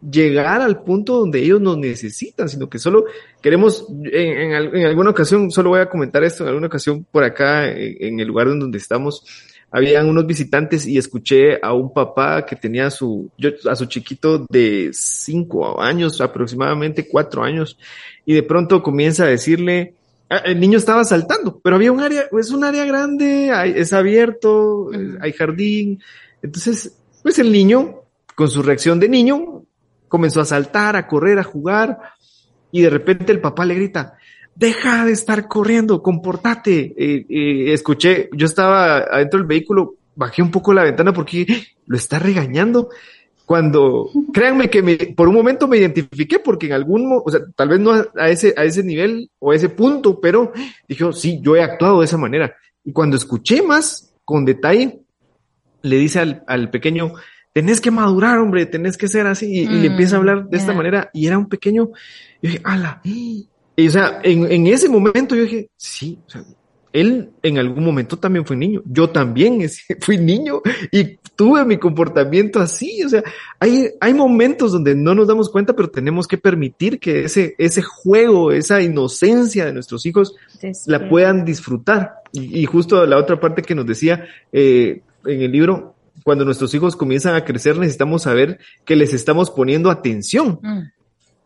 llegar al punto donde ellos nos necesitan, sino que solo queremos, en, en, en alguna ocasión, solo voy a comentar esto, en alguna ocasión por acá, en, en el lugar donde estamos, habían unos visitantes y escuché a un papá que tenía a su, a su chiquito de cinco años, aproximadamente cuatro años, y de pronto comienza a decirle, el niño estaba saltando, pero había un área, es un área grande, hay, es abierto, hay jardín. Entonces, pues el niño, con su reacción de niño, comenzó a saltar, a correr, a jugar, y de repente el papá le grita, deja de estar corriendo, comportate. Eh, eh, escuché, yo estaba adentro del vehículo, bajé un poco la ventana porque lo está regañando cuando, créanme que me, por un momento me identifiqué porque en algún, o sea, tal vez no a ese, a ese nivel o a ese punto, pero dije, sí, yo he actuado de esa manera. Y cuando escuché más con detalle, le dice al, al pequeño, tenés que madurar, hombre, tenés que ser así, y, mm, y le empieza a hablar de yeah. esta manera, y era un pequeño, yo dije, ala, y o sea, en, en ese momento yo dije, sí, o sea, él en algún momento también fue niño. Yo también *laughs* fui niño y tuve mi comportamiento así. O sea, hay, hay momentos donde no nos damos cuenta, pero tenemos que permitir que ese, ese juego, esa inocencia de nuestros hijos la puedan disfrutar. Y, y, justo la otra parte que nos decía eh, en el libro, cuando nuestros hijos comienzan a crecer, necesitamos saber que les estamos poniendo atención. Mm.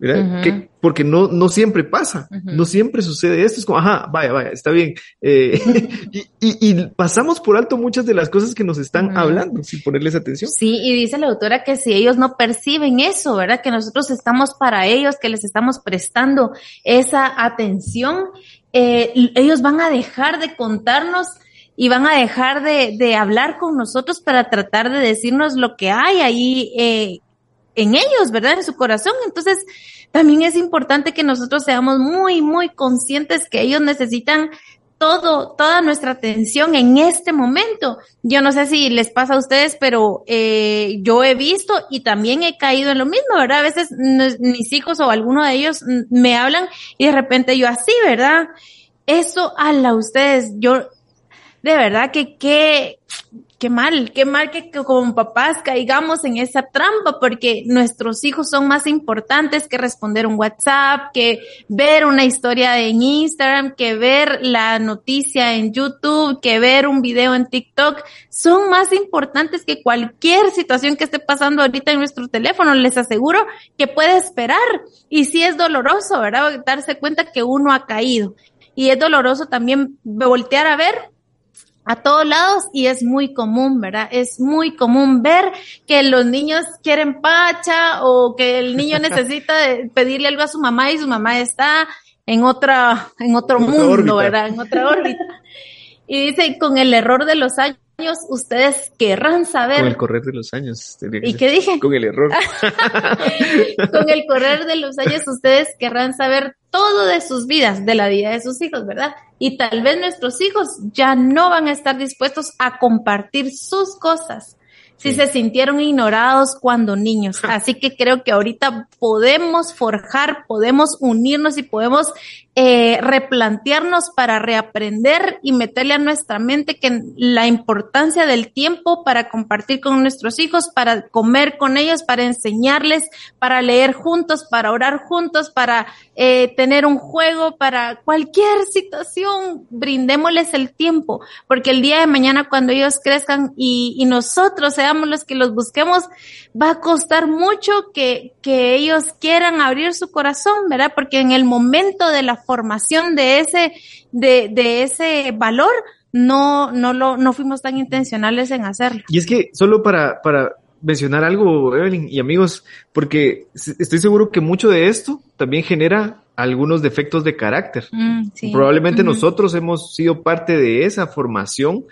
¿Verdad? Uh -huh. que, porque no, no siempre pasa, uh -huh. no siempre sucede esto, es como, ajá, vaya, vaya, está bien. Eh, *laughs* *laughs* y, y, y, pasamos por alto muchas de las cosas que nos están uh -huh. hablando sin ponerles atención. Sí, y dice la autora que si ellos no perciben eso, ¿verdad? Que nosotros estamos para ellos, que les estamos prestando esa atención, eh, ellos van a dejar de contarnos y van a dejar de, de, hablar con nosotros para tratar de decirnos lo que hay ahí eh, en ellos, ¿verdad? En su corazón. Entonces, también es importante que nosotros seamos muy, muy conscientes que ellos necesitan todo, toda nuestra atención en este momento. Yo no sé si les pasa a ustedes, pero eh, yo he visto y también he caído en lo mismo, ¿verdad? A veces mis hijos o alguno de ellos me hablan y de repente yo así, ¿verdad? Eso, ala, ustedes, yo, de verdad que qué, qué mal, qué mal que, como papás caigamos en esa trampa porque nuestros hijos son más importantes que responder un WhatsApp, que ver una historia en Instagram, que ver la noticia en YouTube, que ver un video en TikTok. Son más importantes que cualquier situación que esté pasando ahorita en nuestro teléfono. Les aseguro que puede esperar. Y sí es doloroso, ¿verdad? Darse cuenta que uno ha caído. Y es doloroso también voltear a ver a todos lados y es muy común, ¿verdad? Es muy común ver que los niños quieren pacha o que el niño *laughs* necesita pedirle algo a su mamá y su mamá está en otra, en otro mundo, ¿verdad? En otra órbita. *laughs* Y dice, con el error de los años, ustedes querrán saber. Con el correr de los años. ¿Y qué dije? Con el error. *laughs* con el correr de los años, ustedes querrán saber todo de sus vidas, de la vida de sus hijos, ¿verdad? Y tal vez nuestros hijos ya no van a estar dispuestos a compartir sus cosas si se sintieron ignorados cuando niños. Así que creo que ahorita podemos forjar, podemos unirnos y podemos eh, replantearnos para reaprender y meterle a nuestra mente que la importancia del tiempo para compartir con nuestros hijos, para comer con ellos, para enseñarles, para leer juntos, para orar juntos, para eh, tener un juego, para cualquier situación, brindémosles el tiempo, porque el día de mañana cuando ellos crezcan y, y nosotros seamos los que los busquemos, va a costar mucho que, que ellos quieran abrir su corazón, ¿verdad? Porque en el momento de la formación de ese, de, de ese valor, no, no lo, no fuimos tan intencionales en hacerlo. Y es que solo para, para mencionar algo, Evelyn y amigos, porque estoy seguro que mucho de esto también genera algunos defectos de carácter. Mm, Probablemente nosotros hemos sido parte de esa formación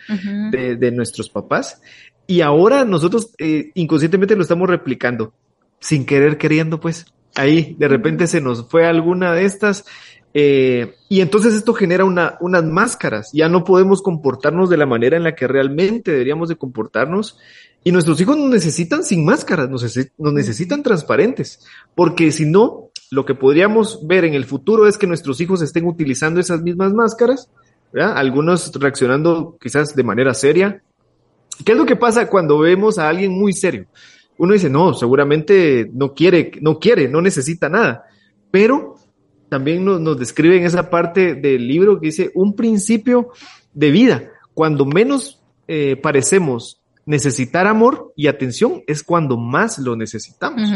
de, de, nuestros papás y ahora nosotros eh, inconscientemente lo estamos replicando, sin querer queriendo, pues. Ahí de repente se nos fue alguna de estas eh, y entonces esto genera una, unas máscaras. Ya no podemos comportarnos de la manera en la que realmente deberíamos de comportarnos. Y nuestros hijos nos necesitan sin máscaras, nos, nos necesitan transparentes. Porque si no, lo que podríamos ver en el futuro es que nuestros hijos estén utilizando esas mismas máscaras, ¿verdad? algunos reaccionando quizás de manera seria. ¿Qué es lo que pasa cuando vemos a alguien muy serio? Uno dice, no, seguramente no quiere, no quiere, no necesita nada. Pero también nos, nos describe en esa parte del libro que dice un principio de vida. Cuando menos eh, parecemos necesitar amor y atención es cuando más lo necesitamos.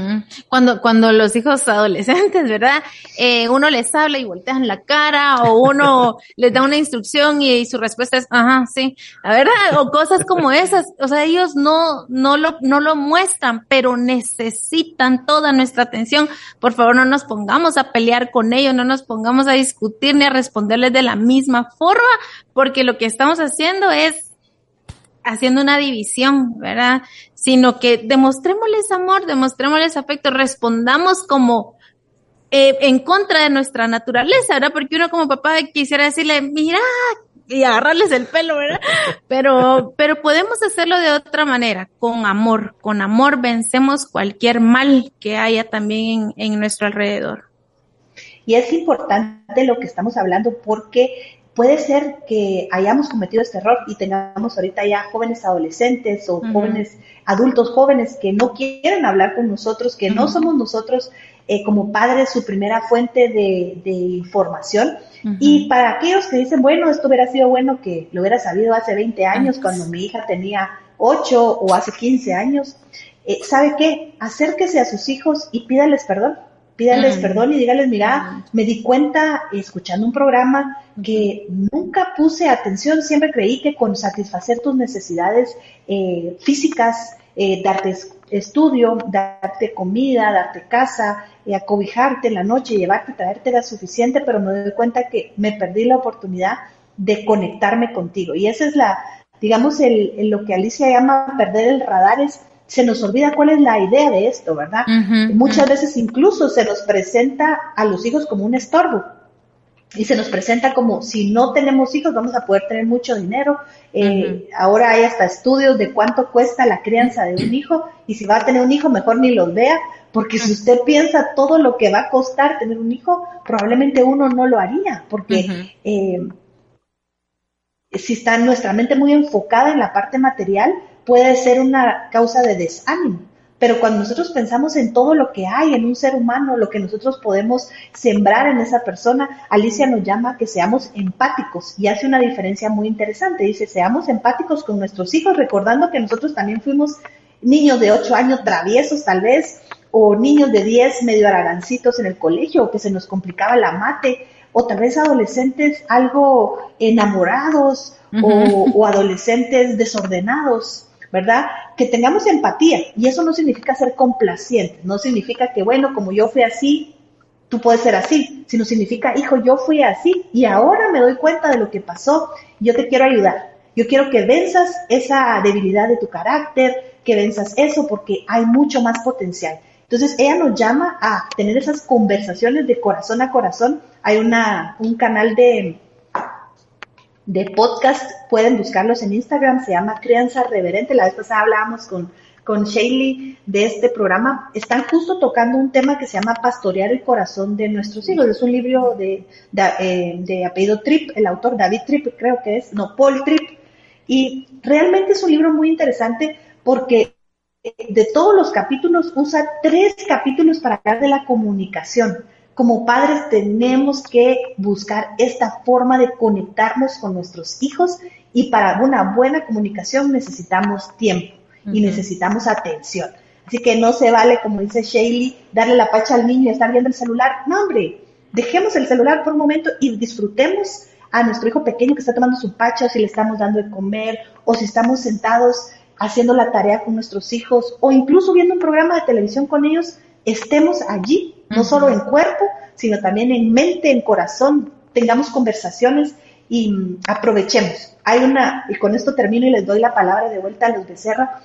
Cuando, cuando los hijos adolescentes, ¿verdad? Eh, uno les habla y voltean la cara o uno *laughs* les da una instrucción y, su respuesta es, ajá, sí, verdad, o cosas como esas. O sea, ellos no, no lo, no lo muestran, pero necesitan toda nuestra atención. Por favor, no nos pongamos a pelear con ellos, no nos pongamos a discutir ni a responderles de la misma forma, porque lo que estamos haciendo es haciendo una división, ¿verdad? Sino que demostrémosles amor, demostrémosles afecto, respondamos como eh, en contra de nuestra naturaleza, ¿verdad? Porque uno como papá quisiera decirle, mira, y agarrarles el pelo, ¿verdad? *laughs* Pero, pero podemos hacerlo de otra manera, con amor. Con amor vencemos cualquier mal que haya también en, en nuestro alrededor. Y es importante lo que estamos hablando porque puede ser que hayamos cometido este error y tengamos ahorita ya jóvenes adolescentes o jóvenes adultos jóvenes que no quieren hablar con nosotros, que no somos nosotros eh, como padres su primera fuente de, información. Y para aquellos que dicen, bueno, esto hubiera sido bueno que lo hubiera sabido hace 20 años, cuando mi hija tenía 8 o hace 15 años, eh, ¿sabe qué? Acérquese a sus hijos y pídales perdón pídales perdón y dígales, mira, me di cuenta escuchando un programa que nunca puse atención, siempre creí que con satisfacer tus necesidades eh, físicas, eh, darte estudio, darte comida, darte casa, eh, acobijarte en la noche, llevarte, traerte era suficiente, pero me doy cuenta que me perdí la oportunidad de conectarme contigo. Y esa es la, digamos, el, lo que Alicia llama perder el radar es se nos olvida cuál es la idea de esto, ¿verdad? Muchas veces incluso se nos presenta a los hijos como un estorbo. Y se nos presenta como si no tenemos hijos vamos a poder tener mucho dinero. Eh, ahora hay hasta estudios de cuánto cuesta la crianza de un hijo. Y si va a tener un hijo mejor ni los vea, porque si usted piensa todo lo que va a costar tener un hijo, probablemente uno no lo haría, porque eh, si está nuestra mente muy enfocada en la parte material, puede ser una causa de desánimo. Pero cuando nosotros pensamos en todo lo que hay en un ser humano, lo que nosotros podemos sembrar en esa persona, Alicia nos llama que seamos empáticos y hace una diferencia muy interesante. Dice, seamos empáticos con nuestros hijos, recordando que nosotros también fuimos niños de 8 años traviesos tal vez, o niños de 10 medio aragancitos en el colegio, o que se nos complicaba la mate, o tal vez adolescentes algo enamorados, o, o adolescentes desordenados ¿verdad? Que tengamos empatía y eso no significa ser complacientes, no significa que, bueno, como yo fui así, tú puedes ser así, sino significa, hijo, yo fui así y ahora me doy cuenta de lo que pasó, yo te quiero ayudar. Yo quiero que venzas esa debilidad de tu carácter, que venzas eso porque hay mucho más potencial. Entonces ella nos llama a tener esas conversaciones de corazón a corazón. Hay una, un canal de, de podcast, pueden buscarlos en Instagram, se llama Crianza Reverente. La vez pasada hablábamos con, con Shaylee de este programa. Están justo tocando un tema que se llama Pastorear el corazón de nuestros hijos. Es un libro de, de, eh, de apellido Tripp, el autor David Tripp, creo que es, no, Paul Tripp. Y realmente es un libro muy interesante porque de todos los capítulos usa tres capítulos para hablar de la comunicación. Como padres tenemos que buscar esta forma de conectarnos con nuestros hijos y para una buena comunicación necesitamos tiempo y necesitamos atención. Así que no se vale, como dice Shaylee, darle la pacha al niño y estar viendo el celular. No, hombre, dejemos el celular por un momento y disfrutemos a nuestro hijo pequeño que está tomando su pacha, o si le estamos dando de comer, o si estamos sentados haciendo la tarea con nuestros hijos, o incluso viendo un programa de televisión con ellos, estemos allí, no solo en cuerpo, sino también en mente, en corazón, tengamos conversaciones y mm, aprovechemos. Hay una, y con esto termino y les doy la palabra de vuelta a los Becerra,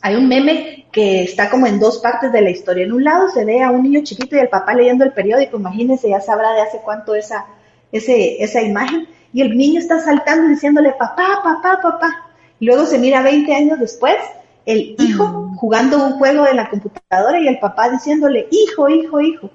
hay un meme que está como en dos partes de la historia. En un lado se ve a un niño chiquito y el papá leyendo el periódico, imagínense, ya sabrá de hace cuánto esa, ese, esa imagen, y el niño está saltando diciéndole papá, papá, papá. Y luego se mira 20 años después, el hijo jugando un juego en la computadora y el papá diciéndole hijo, hijo, hijo.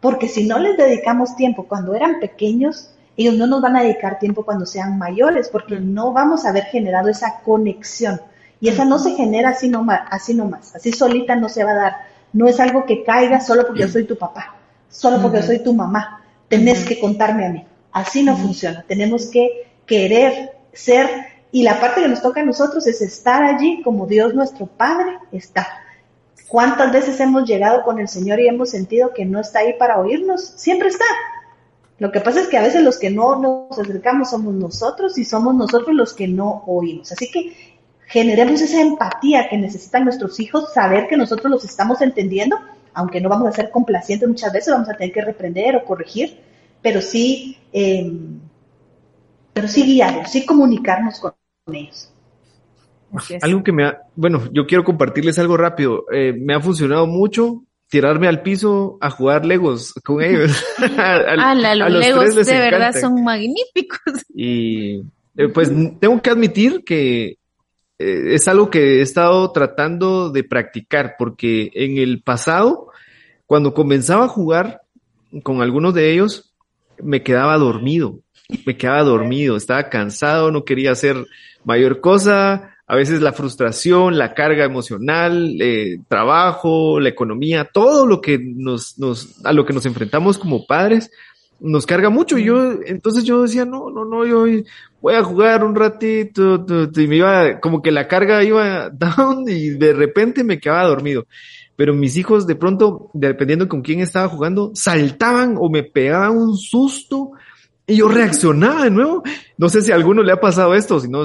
Porque si no les dedicamos tiempo cuando eran pequeños, ellos no nos van a dedicar tiempo cuando sean mayores, porque no vamos a haber generado esa conexión. Y esa no se genera así nomás, así nomás, así solita no se va a dar. No es algo que caiga solo porque yo soy tu papá, solo porque yo soy tu mamá. Tenés que contarme a mí. Así no funciona. Tenemos que querer ser, y la parte que nos toca a nosotros es estar allí como Dios nuestro Padre está. ¿Cuántas veces hemos llegado con el Señor y hemos sentido que no está ahí para oírnos? Siempre está. Lo que pasa es que a veces los que no nos acercamos somos nosotros y somos nosotros los que no oímos. Así que generemos esa empatía que necesitan nuestros hijos, saber que nosotros los estamos entendiendo, aunque no vamos a ser complacientes muchas veces, vamos a tener que reprender o corregir, pero sí, eh, pero sí guiarlos, sí comunicarnos con Algo que me ha, bueno, yo quiero compartirles algo rápido. Eh, me ha funcionado mucho tirarme al piso a jugar Legos con ellos. *laughs* a, los, Legos de verdad son magníficos. *laughs* Y eh, pues tengo que admitir que eh, es algo que he estado tratando de practicar porque en el pasado, cuando comenzaba a jugar con algunos de ellos, me quedaba dormido, me quedaba dormido, estaba cansado, no quería hacer mayor cosa, a veces la frustración, la carga emocional, eh, trabajo, la economía, todo lo que nos, nos, a lo que nos enfrentamos como padres, nos carga mucho. Y yo, entonces yo decía, no, no, no, yo voy a jugar un ratito, y me iba, como que la carga iba *laughs* down y de repente me quedaba dormido pero mis hijos de pronto, dependiendo con quién estaba jugando, saltaban o me pegaban un susto y yo reaccionaba de nuevo. No sé si a alguno le ha pasado esto, si no,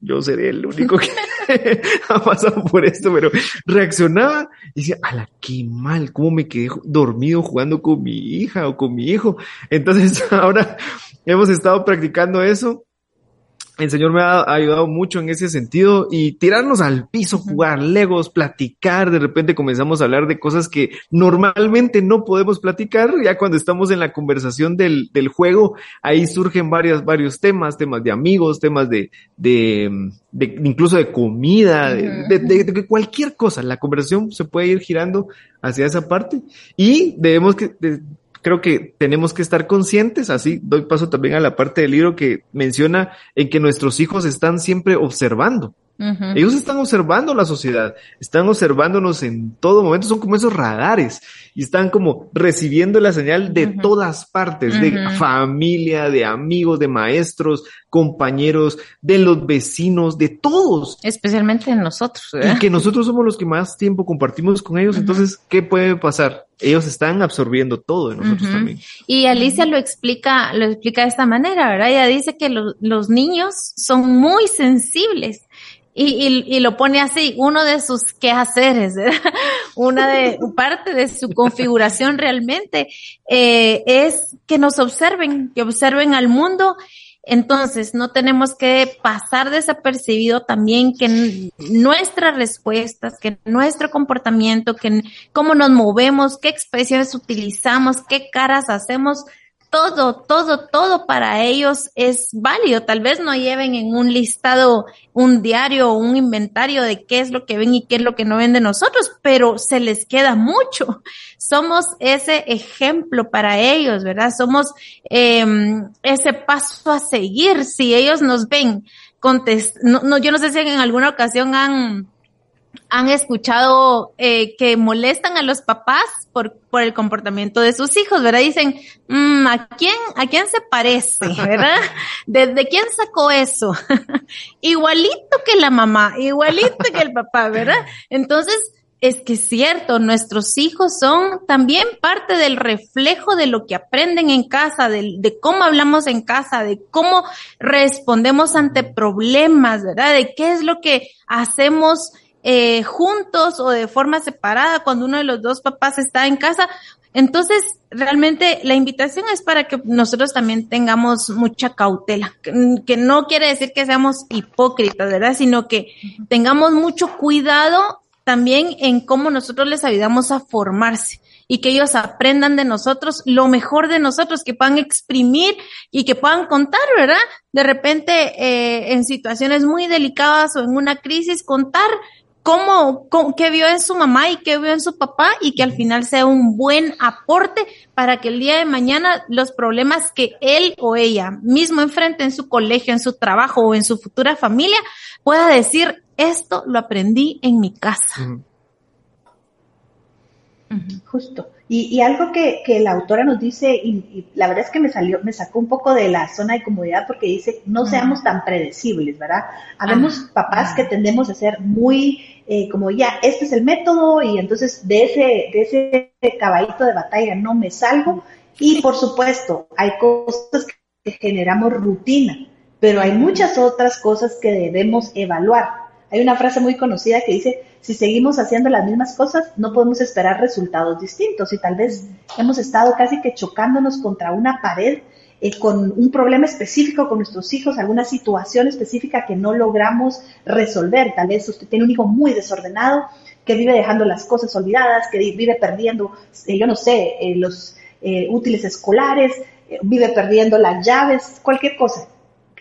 yo seré el único que *laughs* ha pasado por esto, pero reaccionaba y decía, ala, qué mal, cómo me quedé dormido jugando con mi hija o con mi hijo. Entonces *laughs* ahora hemos estado practicando eso el Señor me ha ayudado mucho en ese sentido y tirarnos al piso, jugar legos, platicar, de repente comenzamos a hablar de cosas que normalmente no podemos platicar, ya cuando estamos en la conversación del, del juego, ahí surgen varios, varios temas, temas de amigos, temas de, de, de incluso de comida, de, de, cualquier cosa, la conversación se puede ir girando hacia esa parte y debemos que, creo que tenemos que estar conscientes, así doy paso también a la parte del libro que menciona en que nuestros hijos están siempre observando. Ellos están observando la sociedad, están observándonos en todo momento, son como esos radares y están como recibiendo la señal de todas partes, de familia, de amigos, de maestros, compañeros, de los vecinos, de todos. Especialmente en nosotros. Y que nosotros somos los que más tiempo compartimos con ellos, entonces, ¿qué puede pasar? ellos están absorbiendo todo de nosotros también. Y Alicia lo explica, lo explica de esta manera, ¿verdad? Ella dice que los niños son muy sensibles. Y, y, lo pone así, uno de sus quehaceres, *laughs* una de parte de su configuración realmente eh, es que nos observen, que observen al mundo. Entonces, no tenemos que pasar desapercibido también que nuestras respuestas, que nuestro comportamiento, que cómo nos movemos, qué expresiones utilizamos, qué caras hacemos, todo, todo, todo para ellos es válido. Tal vez no lleven en un listado un diario o un inventario de qué es lo que ven y qué es lo que no ven de nosotros, pero se les queda mucho. *laughs* Somos ese ejemplo para ellos, ¿verdad? Somos eh, ese paso a seguir. Si ellos nos ven, contest no, no, yo no sé si en alguna ocasión han han escuchado eh, que molestan a los papás por, por el comportamiento de sus hijos, ¿verdad? Dicen, mm, ¿a quién, a quién se parece, *laughs* verdad? ¿De, quién sacó eso? *laughs* igualito que la mamá, igualito que el papá, ¿verdad? Entonces, es que es cierto, nuestros hijos son también parte del reflejo de lo que aprenden en casa, de, de, cómo hablamos en casa, de cómo respondemos ante problemas, ¿verdad? De qué es lo que hacemos eh, juntos o de forma separada cuando uno de los dos papás está en casa. Entonces, realmente la invitación es para que nosotros también tengamos mucha cautela, que, no quiere decir que seamos hipócritas, ¿verdad? Sino que tengamos mucho cuidado también en cómo nosotros les ayudamos a formarse y que ellos aprendan de nosotros lo mejor de nosotros, que puedan exprimir y que puedan contar, ¿verdad? De repente, eh, en situaciones muy delicadas o en una crisis, contar cómo, qué vio en su mamá y qué vio en su papá y que al final sea un buen aporte para que el día de mañana los problemas que él o ella mismo enfrente en su colegio, en su trabajo o en su futura familia pueda decir, esto lo aprendí en mi casa. Justo. Y, algo que, la autora nos dice, y, la verdad es que me salió, me sacó un poco de la zona de comodidad porque dice, no seamos tan predecibles, ¿verdad? Habemos papás que tendemos a ser muy, eh, como ya, este es el método, y entonces de ese, de ese caballito de batalla no me salgo. Y por supuesto, hay cosas que generamos rutina, pero hay muchas otras cosas que debemos evaluar. Hay una frase muy conocida que dice, si seguimos haciendo las mismas cosas, no podemos esperar resultados distintos y tal vez hemos estado casi que chocándonos contra una pared eh, con un problema específico con nuestros hijos, alguna situación específica que no logramos resolver. Tal vez usted tiene un hijo muy desordenado que vive dejando las cosas olvidadas, que vive perdiendo, eh, yo no sé, eh, los útiles escolares, vive perdiendo las llaves, cualquier cosa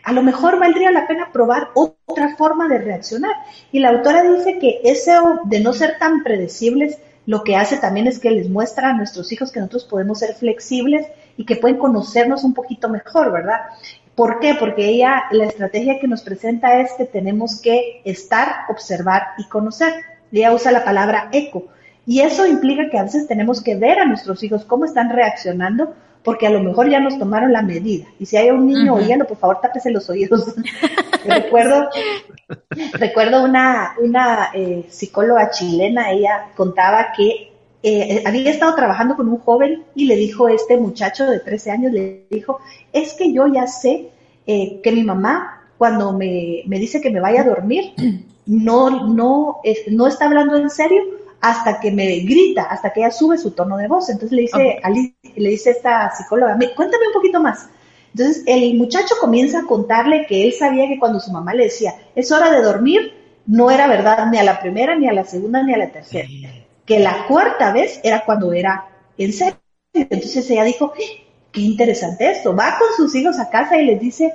a lo mejor valdría la pena probar otra forma de reaccionar. Y la autora dice que eso de no ser tan predecibles, lo que hace también es que les muestra a nuestros hijos que nosotros podemos ser flexibles y que pueden conocernos un poquito mejor, ¿verdad? ¿Por qué? Porque ella, la estrategia que nos presenta es que tenemos que estar, observar y conocer. Ella usa la palabra eco. Y eso implica que a veces tenemos que ver a nuestros hijos cómo están reaccionando porque a lo mejor ya nos tomaron la medida. Y si hay un niño oyendo, por favor, tápese los oídos. *laughs* recuerdo, recuerdo una, una eh, psicóloga chilena, ella contaba que eh, había estado trabajando con un joven y le dijo este muchacho de 13 años, le dijo, es que yo ya sé eh, que mi mamá cuando me, me, dice que me vaya a dormir, no, no, no está hablando en serio, hasta que me grita, hasta que ella sube su tono de voz. Entonces le dice, le dice esta psicóloga, cuéntame un poquito más. Entonces el muchacho comienza a contarle que él sabía que cuando su mamá le decía, es hora de dormir, no era verdad ni a la primera, ni a la segunda, ni a la tercera. Que la cuarta vez era cuando era en serio. Entonces ella dijo, qué interesante esto. Va con sus hijos a casa y les dice,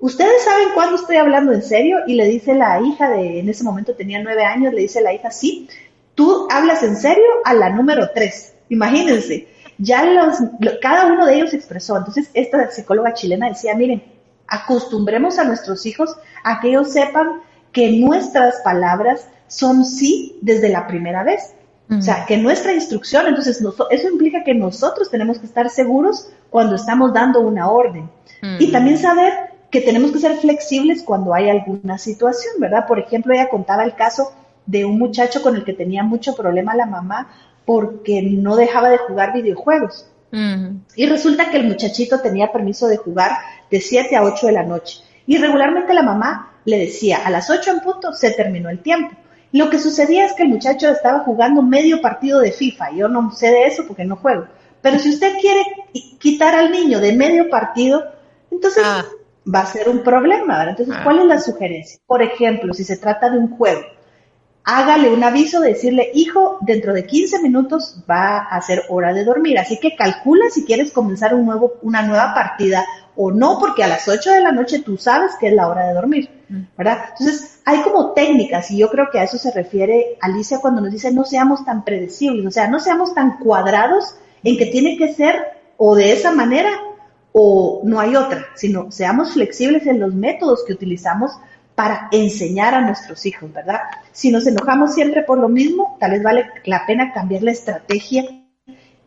¿ustedes saben cuándo estoy hablando en serio? Y le dice la hija de, en ese momento tenía nueve años, le dice la hija, sí, tú hablas en serio a la número tres. Imagínense, ya los, cada uno de ellos expresó. Entonces, esta psicóloga chilena decía, miren, acostumbremos a nuestros hijos a que ellos sepan que nuestras palabras son sí desde la primera vez. O sea, que nuestra instrucción, entonces eso implica que nosotros tenemos que estar seguros cuando estamos dando una orden. Y también saber que tenemos que ser flexibles cuando hay alguna situación, ¿verdad? Por ejemplo, ella contaba el caso de un muchacho con el que tenía mucho problema la mamá porque no dejaba de jugar videojuegos. Y resulta que el muchachito tenía permiso de jugar de 7 a 8 de la noche. Y regularmente la mamá le decía, a las 8 en punto se terminó el tiempo. Lo que sucedía es que el muchacho estaba jugando medio partido de FIFA. Yo no sé de eso porque no juego. Pero si usted quiere quitar al niño de medio partido, entonces ah. va a ser un problema. ¿verdad? Entonces, ¿cuál es la sugerencia? Por ejemplo, si se trata de un juego, hágale un aviso, decirle, hijo, dentro de 15 minutos va a ser hora de dormir, así que calcula si quieres comenzar un nuevo, una nueva partida o no, porque a las 8 de la noche tú sabes que es la hora de dormir, mm. ¿verdad? Entonces, hay como técnicas y yo creo que a eso se refiere Alicia cuando nos dice no seamos tan predecibles, o sea, no seamos tan cuadrados en que tiene que ser o de esa manera o no hay otra, sino seamos flexibles en los métodos que utilizamos para enseñar a nuestros hijos, ¿verdad? Si nos enojamos siempre por lo mismo, tal vez vale la pena cambiar la estrategia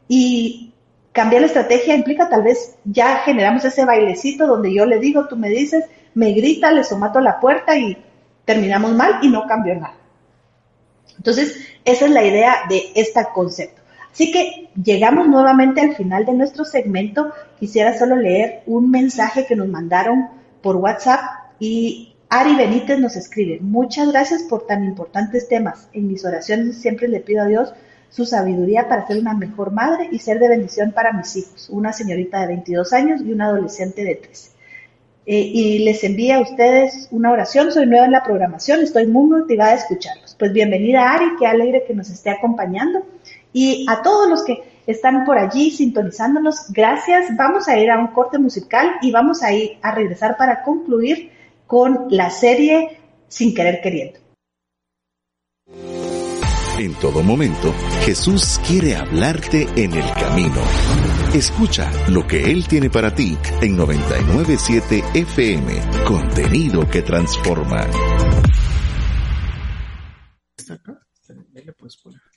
y cambiar la estrategia implica tal vez ya generamos ese bailecito donde yo le digo, tú me dices, me grita, le somato la puerta y terminamos mal y no cambió nada. Entonces, esa es la idea de este concepto. Así que llegamos nuevamente al final de nuestro segmento. Quisiera solo leer un mensaje que nos mandaron por WhatsApp y Ari Benítez nos escribe, muchas gracias por tan importantes temas. En mis oraciones siempre le pido a Dios su sabiduría para ser una mejor madre y ser de bendición para mis hijos, una señorita de 22 años y un adolescente de 13. Eh, y les envía a ustedes una oración, soy nueva en la programación, estoy muy motivada a escucharlos. Pues bienvenida Ari, qué alegre que nos esté acompañando. Y a todos los que están por allí sintonizándonos, gracias. Vamos a ir a un corte musical y vamos a ir a regresar para concluir con la serie Sin querer queriendo. En todo momento, Jesús quiere hablarte en el camino. Escucha lo que Él tiene para ti en 997 FM, contenido que transforma.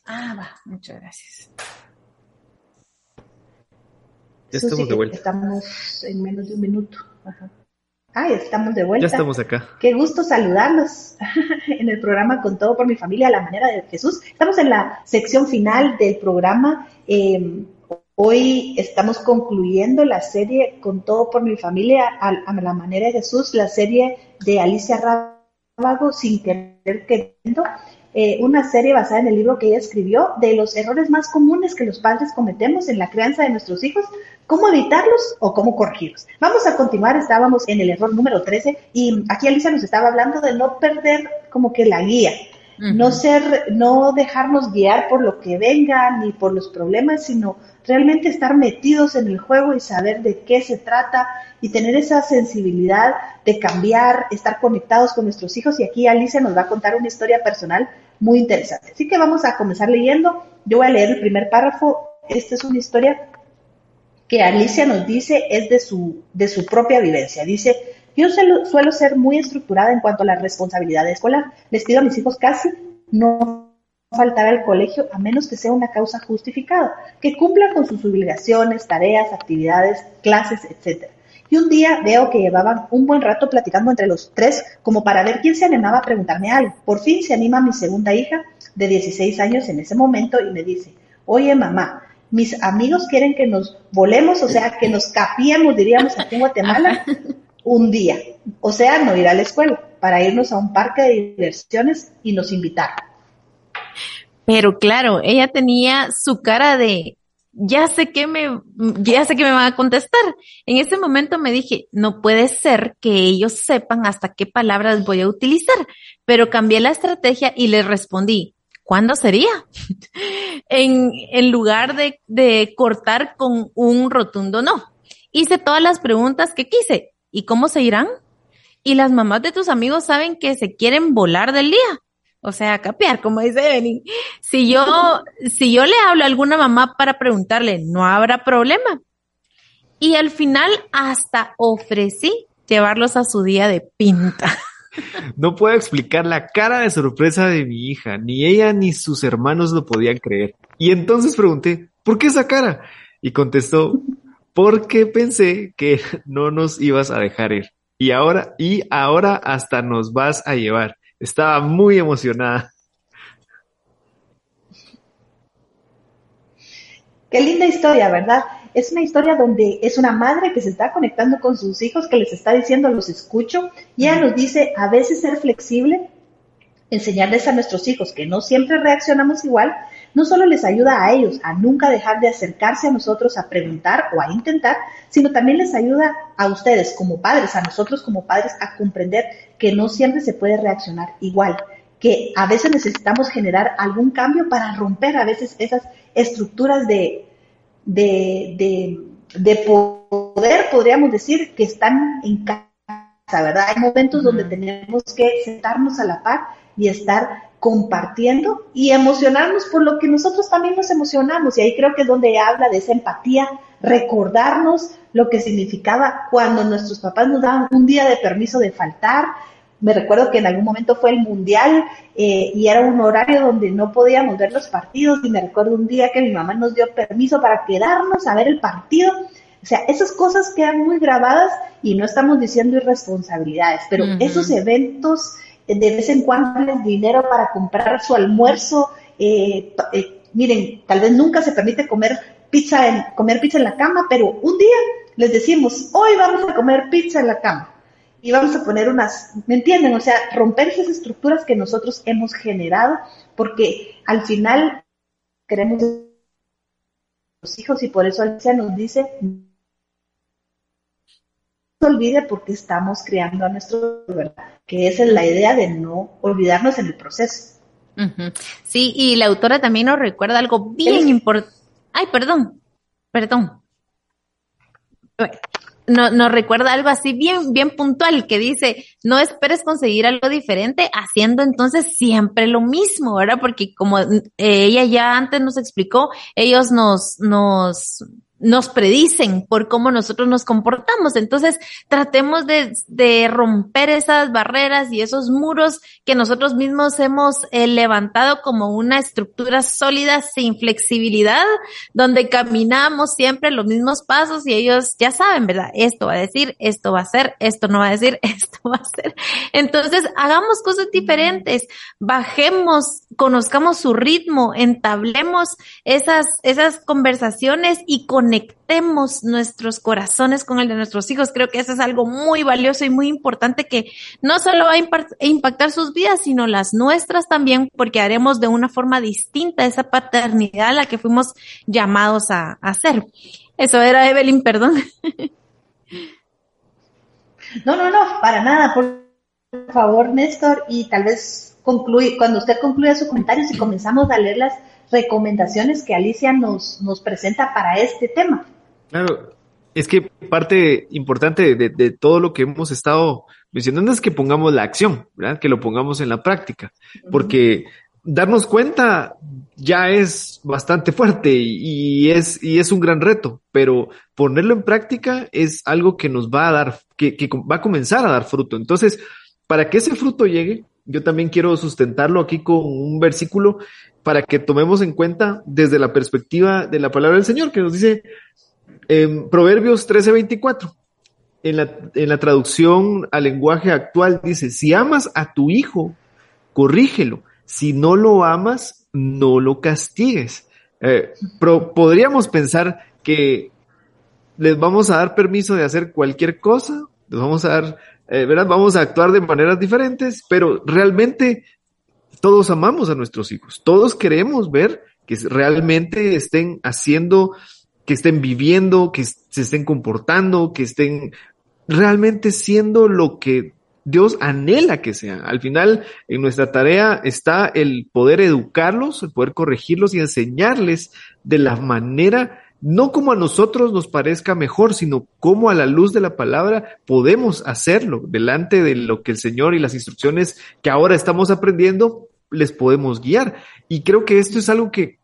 Ah, va, muchas gracias. Ya estamos de vuelta. Estamos en menos de un minuto. Ajá. Ay, estamos de vuelta. Ya estamos acá. Qué gusto saludarlos *laughs* en el programa Con Todo por mi familia, a la manera de Jesús. Estamos en la sección final del programa. Em, hoy estamos concluyendo la serie Con Todo por mi familia, a, la manera de Jesús, la serie de Alicia Rábago, sin querer queriendo. Eh, una serie basada en el libro que ella escribió de los errores más comunes que los padres cometemos en la crianza de nuestros hijos, cómo evitarlos o cómo corregirlos. Vamos a continuar, estábamos en el error número 13 y aquí Alicia nos estaba hablando de no perder como que la guía, no ser, no dejarnos guiar por lo que venga ni por los problemas, sino realmente estar metidos en el juego y saber de qué se trata y tener esa sensibilidad de cambiar, estar conectados con nuestros hijos. Y aquí Alicia nos va a contar una historia personal muy interesante. Así que vamos a comenzar leyendo. Yo voy a leer el primer párrafo. Esta es una historia que Alicia nos dice es de su, de su propia vivencia. Dice, yo suelo, ser muy estructurada en cuanto a la responsabilidad escolar. Les pido a mis hijos casi no faltar al colegio a menos que sea una causa justificada, que cumplan con sus obligaciones, tareas, actividades, clases, etc. Y un día veo que llevaban un buen rato platicando entre los tres como para ver quién se animaba a preguntarme algo. Por fin se anima mi segunda hija de 16 años en ese momento y me dice, oye mamá, mis amigos quieren que nos volemos, o sea, que nos capiemos, diríamos aquí en Guatemala, un día. O sea, no ir a la escuela, para irnos a un parque de diversiones y nos invitar. Pero claro, ella tenía su cara de ya sé que me, ya sé que me van a contestar. En ese momento me dije, no puede ser que ellos sepan hasta qué palabras voy a utilizar, pero cambié la estrategia y les respondí, ¿cuándo sería? en, en lugar de, de cortar con un rotundo no. Hice todas las preguntas que quise. ¿Y cómo se irán? Y las mamás de tus amigos saben que se quieren volar del día. O sea, capear, como dice Evelyn. Si yo, si yo le hablo a alguna mamá para preguntarle, no habrá problema. Y al final hasta ofrecí llevarlos a su día de pinta. No puedo explicar la cara de sorpresa de mi hija. Ni ella ni sus hermanos lo podían creer. Y entonces pregunté, ¿por qué esa cara? Y contestó, porque pensé que no nos ibas a dejar ir. Y ahora, y ahora hasta nos vas a llevar. Estaba muy emocionada. Qué linda historia, ¿verdad? Es una historia donde es una madre que se está conectando con sus hijos, que les está diciendo, los escucho, y ella nos dice, a veces ser flexible, enseñarles a nuestros hijos que no siempre reaccionamos igual, no solo les ayuda a ellos a nunca dejar de acercarse a nosotros a preguntar o a intentar, sino también les ayuda a ustedes como padres, a nosotros como padres, a comprender que no siempre se puede reaccionar igual, que a veces necesitamos generar algún cambio para romper a veces esas estructuras de, de, de, poder, podríamos decir, que están en casa, ¿verdad? Hay momentos donde tenemos que sentarnos a la par y estar compartiendo y emocionarnos por lo que nosotros también nos emocionamos. Y ahí creo que es donde habla de esa empatía, recordarnos lo que significaba cuando nuestros papás nos daban un día de permiso de faltar, me recuerdo que en algún momento fue el mundial eh, y era un horario donde no podíamos ver los partidos y me recuerdo un día que mi mamá nos dio permiso para quedarnos a ver el partido. O sea, esas cosas quedan muy grabadas y no estamos diciendo irresponsabilidades, pero esos eventos eh, de vez en cuando les dinero para comprar su almuerzo, eh, miren, tal vez nunca se permite comer pizza en, comer pizza en la cama, pero un día les decimos, hoy vamos a comer pizza en la cama y vamos a poner unas, ¿me entienden? O sea, romper esas estructuras que nosotros hemos generado, porque al final queremos los hijos y por eso Alicia nos dice, no se olvide porque estamos creando a nuestro, ¿verdad? Que esa es la idea de no olvidarnos en el proceso. Sí, y la autora también nos recuerda algo bien importante. Ay, perdón, perdón no, nos recuerda algo así bien, bien puntual que dice, no esperes conseguir algo diferente haciendo entonces siempre lo mismo, ¿verdad? Porque como eh, ella ya antes nos explicó, ellos nos, nos, nos predicen por cómo nosotros nos comportamos. Entonces, tratemos de, de romper esas barreras y esos muros que nosotros mismos hemos eh, levantado como una estructura sólida sin flexibilidad, donde caminamos siempre los mismos pasos y ellos ya saben, ¿verdad? Esto va a decir, esto va a ser, esto no va a decir, *laughs* esto va a ser. Entonces, hagamos cosas diferentes, bajemos, conozcamos su ritmo, entablemos esas, esas conversaciones y con conectemos nuestros corazones con el de nuestros hijos. Creo que eso es algo muy valioso y muy importante que no solo va a impactar sus vidas, sino las nuestras también, porque haremos de una forma distinta esa paternidad a la que fuimos llamados a, hacer. Eso era Evelyn, perdón. *laughs* No, no, no, para nada, por favor, Néstor, y tal vez concluye, cuando usted concluya su comentario, si comenzamos a leerlas recomendaciones que Alicia nos, nos presenta para este tema. Claro, es que parte importante de, todo lo que hemos estado mencionando es que pongamos la acción, ¿verdad? Que lo pongamos en la práctica, porque darnos cuenta ya es bastante fuerte y, es, y es un gran reto, pero ponerlo en práctica es algo que nos va a dar, que, que va a comenzar a dar fruto. Entonces, para que ese fruto llegue, yo también quiero sustentarlo aquí con un versículo para que tomemos en cuenta desde la perspectiva de la palabra del Señor, que nos dice en Proverbios 13:24. En la, en la traducción al lenguaje actual dice, si amas a tu hijo, corrígelo. Si no lo amas, no lo castigues. Eh, podríamos pensar que les vamos a dar permiso de hacer cualquier cosa, les vamos a dar, eh, ¿verdad? Vamos a actuar de maneras diferentes, pero realmente todos amamos a nuestros hijos, todos queremos ver que realmente estén haciendo, que estén viviendo, que se estén comportando, que estén realmente siendo lo que Dios anhela que sean. Al final, en nuestra tarea está el poder educarlos, el poder corregirlos y enseñarles de la manera no como a nosotros nos parezca mejor, sino como a la luz de la palabra podemos hacerlo delante de lo que el Señor y las instrucciones que ahora estamos aprendiendo les podemos guiar. Y creo que esto es algo que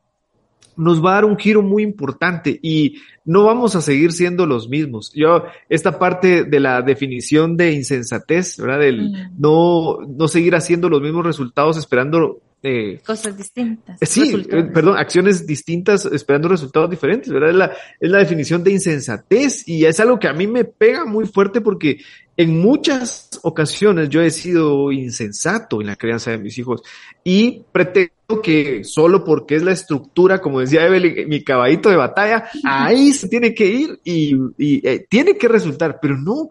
nos va a dar un giro muy importante y no vamos a seguir siendo los mismos. Yo, esta parte de la definición de insensatez, ¿verdad? Del mm. no, no seguir haciendo los mismos resultados esperando eh, cosas distintas. Sí, eh, perdón, acciones distintas esperando resultados diferentes, ¿verdad? Es la, es la definición de insensatez y es algo que a mí me pega muy fuerte porque en muchas ocasiones yo he sido insensato en la crianza de mis hijos y pretendo que solo porque es la estructura, como decía Evelyn, mi caballito de batalla, ahí se tiene que ir y, eh, tiene que resultar, pero no.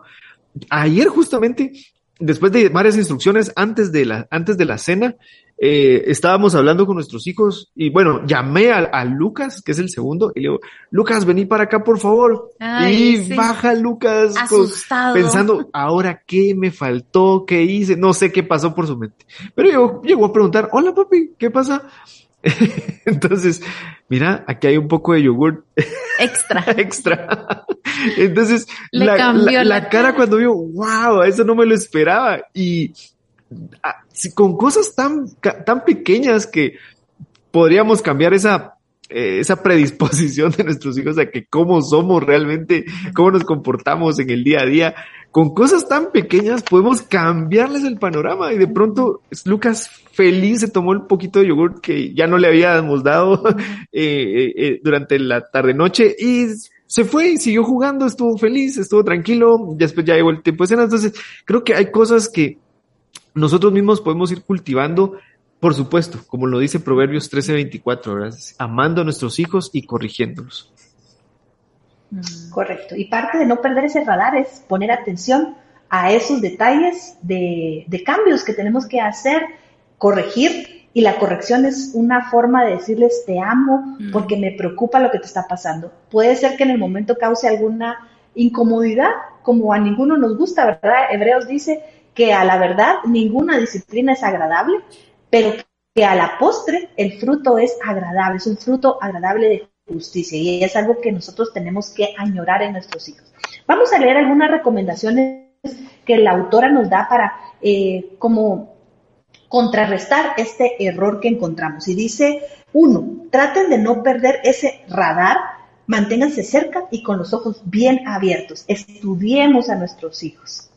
Ayer justamente, después de varias instrucciones antes de la, antes de la cena, eh, estábamos hablando con nuestros hijos y bueno, llamé a, Lucas, que es el segundo, y le digo, Lucas, vení para acá, por favor. y baja Lucas pensando, ahora qué me faltó, qué hice, no sé qué pasó por su mente. Pero yo llegó a preguntar, hola papi, ¿qué pasa? *laughs* Entonces, mira, aquí hay un poco de yogur. Extra. *laughs* Extra. Entonces, la, la, cara cuando vio, wow, eso no me lo esperaba. Y con cosas tan, tan pequeñas que podríamos cambiar esa, eh, esa predisposición de nuestros hijos a que cómo somos realmente, cómo nos comportamos en el día a día. Con cosas tan pequeñas podemos cambiarles el panorama y de pronto Lucas feliz se tomó el poquito de yogur que ya no le habíamos dado *laughs* eh, eh, durante la tarde noche y se fue y siguió jugando, estuvo feliz, estuvo tranquilo, después ya llegó el tiempo de cena, entonces creo que hay cosas que nosotros mismos podemos ir cultivando, por supuesto, como lo dice Proverbios 13:24, ¿verdad? amando a nuestros hijos y corrigiéndolos. Mm. Correcto. Y parte de no perder ese radar es poner atención a esos detalles de, cambios que tenemos que hacer, corregir, y la corrección es una forma de decirles te amo mm. porque me preocupa lo que te está pasando. Puede ser que en el momento cause alguna incomodidad, como a ninguno nos gusta, ¿verdad? Hebreos dice que a la verdad ninguna disciplina es agradable, pero que a la postre el fruto es agradable, es un fruto agradable de justicia y es algo que nosotros tenemos que añorar en nuestros hijos. Vamos a leer algunas recomendaciones que la autora nos da para eh, como contrarrestar este error que encontramos. Y dice, uno, traten de no perder ese radar, manténganse cerca y con los ojos bien abiertos. Estudiemos a nuestros hijos.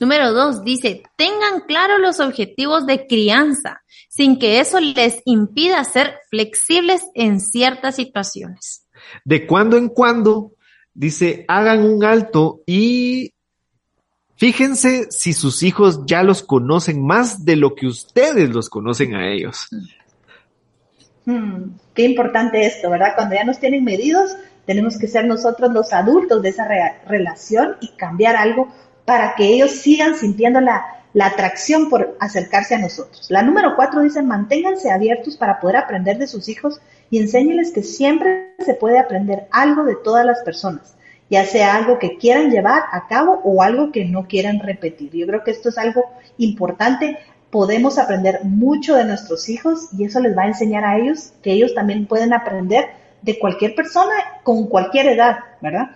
Número dos, dice, tengan claro los objetivos de crianza, sin que eso les impida ser flexibles en ciertas situaciones. De cuando en cuando, dice, hagan un alto y fíjense si sus hijos ya los conocen más de lo que ustedes los conocen a ellos. Hmm, qué importante esto, ¿verdad? Cuando ya nos tienen medidos, tenemos que ser nosotros los adultos de esa relación y cambiar algo para que ellos sigan sintiendo la, atracción por acercarse a nosotros. La número cuatro dice, manténganse abiertos para poder aprender de sus hijos y enséñeles que siempre se puede aprender algo de todas las personas, ya sea algo que quieran llevar a cabo o algo que no quieran repetir. Yo creo que esto es algo importante. Podemos aprender mucho de nuestros hijos y eso les va a enseñar a ellos que ellos también pueden aprender de cualquier persona con cualquier edad, ¿verdad?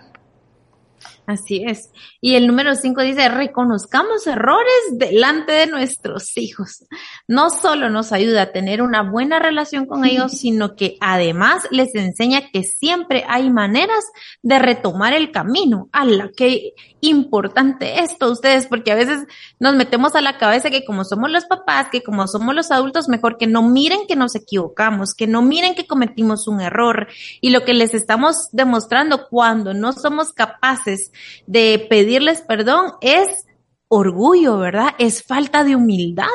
Así es. Y el número cinco dice, reconozcamos errores delante de nuestros hijos. No solo nos ayuda a tener una buena relación con ellos, sino que además les enseña que siempre hay maneras de retomar el camino. A la que importante esto ustedes, porque a veces nos metemos a la cabeza que como somos los papás, que como somos los adultos, mejor que no miren que nos equivocamos, que no miren que cometimos un error. Y lo que les estamos demostrando cuando no somos capaces de pedirles perdón es orgullo, ¿verdad? Es falta de humildad.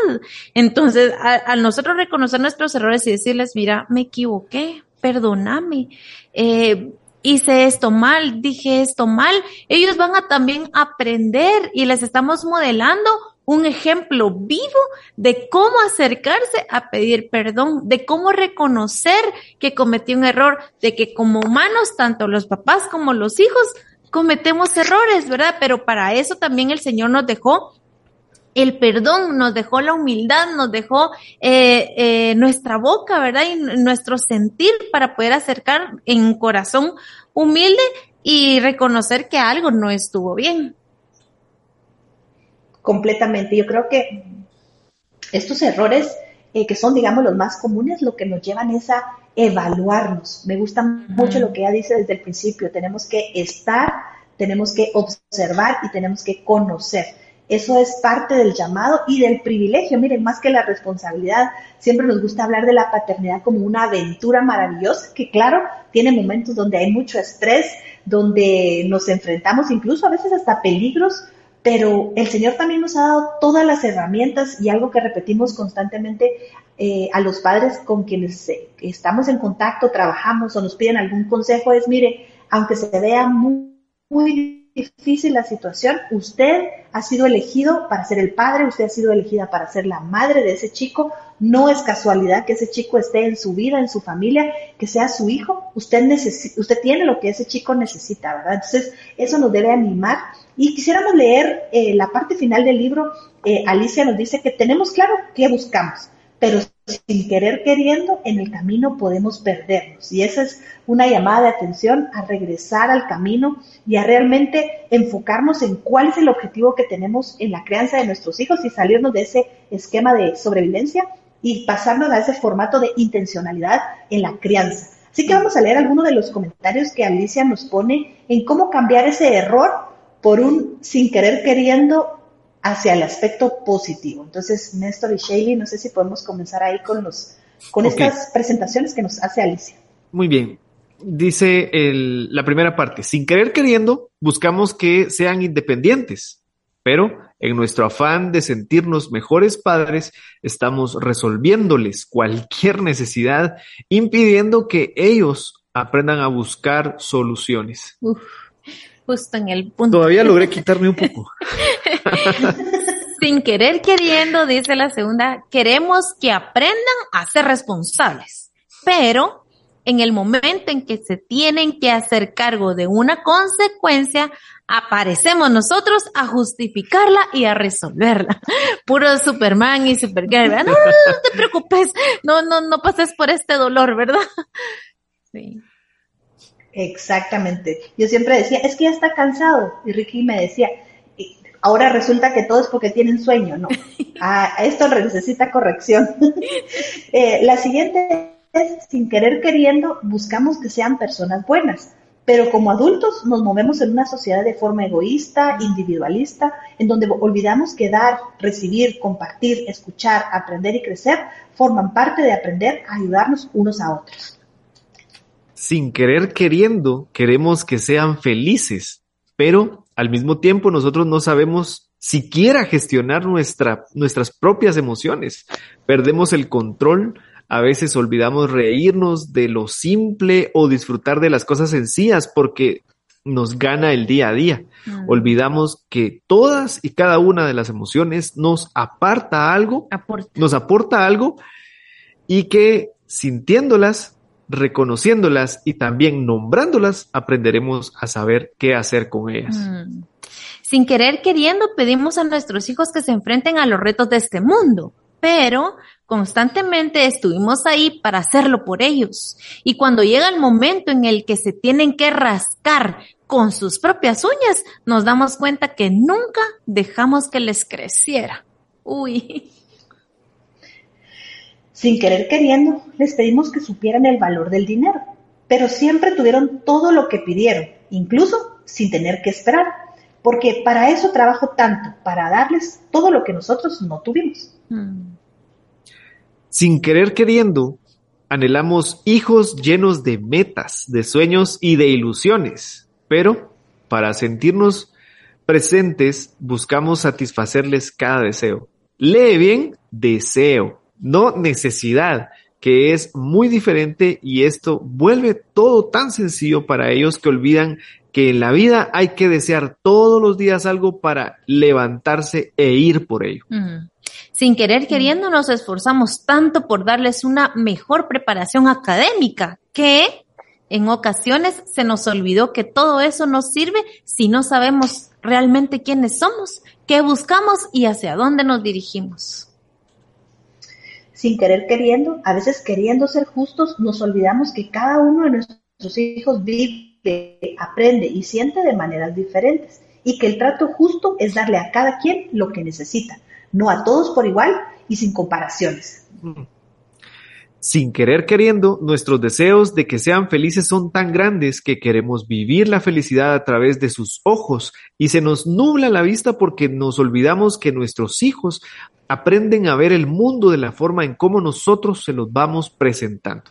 Entonces, al nosotros reconocer nuestros errores y decirles, mira, me equivoqué, perdóname, eh, hice esto mal, dije esto mal, ellos van a también aprender y les estamos modelando un ejemplo vivo de cómo acercarse a pedir perdón, de cómo reconocer que cometí un error, de que como humanos, tanto los papás como los hijos, cometemos errores, ¿verdad? Pero para eso también el Señor nos dejó el perdón, nos dejó la humildad, nos dejó eh, eh, nuestra boca, ¿verdad? Y nuestro sentir para poder acercar en un corazón humilde y reconocer que algo no estuvo bien. Completamente. Yo creo que estos errores eh, que son, digamos, los más comunes, lo que nos llevan es a evaluarnos. Me gusta mucho lo que ella dice desde el principio. Tenemos que estar, tenemos que observar y tenemos que conocer. Eso es parte del llamado y del privilegio. Miren, más que la responsabilidad, siempre nos gusta hablar de la paternidad como una aventura maravillosa, que claro, tiene momentos donde hay mucho estrés, donde nos enfrentamos incluso a veces hasta peligros pero el Señor también nos ha dado todas las herramientas y algo que repetimos constantemente eh, a los padres con quienes eh, estamos en contacto, trabajamos o nos piden algún consejo es, mire, aunque se vea muy, muy difícil la situación, usted ha sido elegido para ser el padre, usted ha sido elegida para ser la madre de ese chico, no es casualidad que ese chico esté en su vida, en su familia, que sea su hijo, usted, usted tiene lo que ese chico necesita, ¿verdad? Entonces, eso nos debe animar. Y quisiéramos leer eh, la parte final del libro, eh, Alicia nos dice que tenemos claro qué buscamos, pero sin querer queriendo, en el camino podemos perdernos. Y esa es una llamada de atención a regresar al camino y a realmente enfocarnos en cuál es el objetivo que tenemos en la crianza de nuestros hijos y salirnos de ese esquema de sobrevivencia y pasarnos a ese formato de intencionalidad en la crianza. Así que vamos a leer algunos de los comentarios que Alicia nos pone en cómo cambiar ese error por un sin querer queriendo hacia el aspecto positivo. Entonces, Néstor y Shaley, no sé si podemos comenzar ahí con los con estas presentaciones que nos hace Alicia. Muy bien. Dice el, la primera parte, sin querer queriendo, buscamos que sean independientes, pero en nuestro afán de sentirnos mejores padres, estamos resolviéndoles cualquier necesidad, impidiendo que ellos aprendan a buscar soluciones. Uf, justo en el punto. Todavía logré quitarme un poco. *laughs* Sin querer queriendo, dice la segunda, queremos que aprendan a ser responsables, pero en el momento en que se tienen que hacer cargo de una consecuencia, aparecemos nosotros a justificarla y a resolverla. *laughs* Puro Superman y Supergirl, No, no, no te preocupes, no, no, no pases por este dolor, ¿verdad? *laughs* Sí. Exactamente. Yo siempre decía, es que ya está cansado. Y Ricky me decía, ahora resulta que todo es porque tienen sueño, no. A, *laughs* esto necesita corrección. *laughs* Eh, la siguiente es, sin querer queriendo, buscamos que sean personas buenas, pero como adultos nos movemos en una sociedad de forma egoísta, individualista, en donde olvidamos que dar, recibir, compartir, escuchar, aprender y crecer forman parte de aprender a ayudarnos unos a otros. Sin querer queriendo, queremos que sean felices, pero al mismo tiempo nosotros no sabemos siquiera gestionar nuestra, nuestras propias emociones. Perdemos el control, a veces olvidamos reírnos de lo simple o disfrutar de las cosas sencillas porque nos gana el día a día. Mm. Olvidamos que todas y cada una de las emociones nos aparta algo, nos aporta algo y que sintiéndolas reconociéndolas y también nombrándolas, aprenderemos a saber qué hacer con ellas. Mm. Sin querer queriendo, pedimos a nuestros hijos que se enfrenten a los retos de este mundo, pero constantemente estuvimos ahí para hacerlo por ellos. Y cuando llega el momento en el que se tienen que rascar con sus propias uñas, nos damos cuenta que nunca dejamos que les creciera. Uy. Sin querer queriendo, les pedimos que supieran el valor del dinero, pero siempre tuvieron todo lo que pidieron, incluso sin tener que esperar, porque para eso trabajo tanto, para darles todo lo que nosotros no tuvimos. Hmm. Sin querer queriendo, anhelamos hijos llenos de metas, de sueños y de ilusiones, pero para sentirnos presentes buscamos satisfacerles cada deseo. Lee bien, deseo no necesidad, que es muy diferente y esto vuelve todo tan sencillo para ellos que olvidan que en la vida hay que desear todos los días algo para levantarse e ir por ello. Sin querer queriendo nos esforzamos tanto por darles una mejor preparación académica que en ocasiones se nos olvidó que todo eso nos sirve si no sabemos realmente quiénes somos, qué buscamos y hacia dónde nos dirigimos sin querer queriendo, a veces queriendo ser justos, nos olvidamos que cada uno de nuestros hijos vive, aprende y siente de maneras diferentes. Y que el trato justo es darle a cada quien lo que necesita, no a todos por igual y sin comparaciones. Sin querer queriendo, nuestros deseos de que sean felices son tan grandes que queremos vivir la felicidad a través de sus ojos. Y se nos nubla la vista porque nos olvidamos que nuestros hijos aprenden a ver el mundo de la forma en cómo nosotros se los vamos presentando.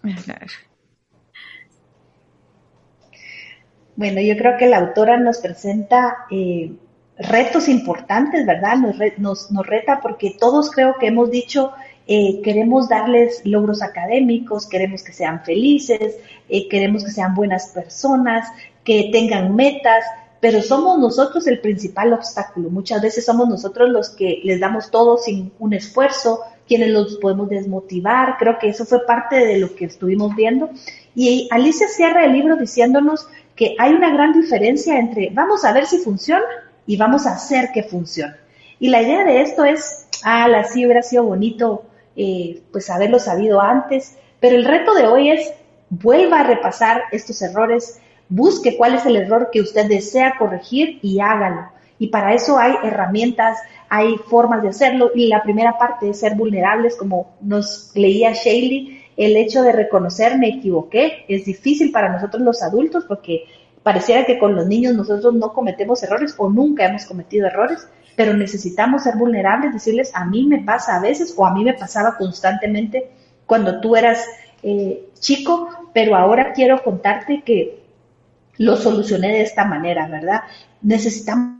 Bueno, yo creo que la autora nos presenta eh, retos importantes, ¿verdad? Nos, nos, reta porque todos creo que hemos dicho, eh, queremos darles logros académicos, queremos que sean felices, eh, queremos que sean buenas personas, que tengan metas, pero somos nosotros el principal obstáculo. Muchas veces somos nosotros los que les damos todo sin un esfuerzo, quienes los podemos desmotivar. Creo que eso fue parte de lo que estuvimos viendo. Y Alicia cierra el libro diciéndonos que hay una gran diferencia entre vamos a ver si funciona y vamos a hacer que funcione. Y la idea de esto es, ah, la sí hubiera sido bonito eh, pues haberlo sabido antes, pero el reto de hoy es vuelva a repasar estos errores, busque cuál es el error que usted desea corregir y hágalo. Y para eso hay herramientas, hay formas de hacerlo. Y la primera parte es ser vulnerables, como nos leía Shaley, el hecho de reconocer me equivoqué es difícil para nosotros los adultos porque pareciera que con los niños nosotros no cometemos errores o nunca hemos cometido errores, pero necesitamos ser vulnerables, decirles a mí me pasa a veces o a mí me pasaba constantemente cuando tú eras eh, chico, pero ahora quiero contarte que lo solucioné de esta manera, ¿verdad? Necesitamos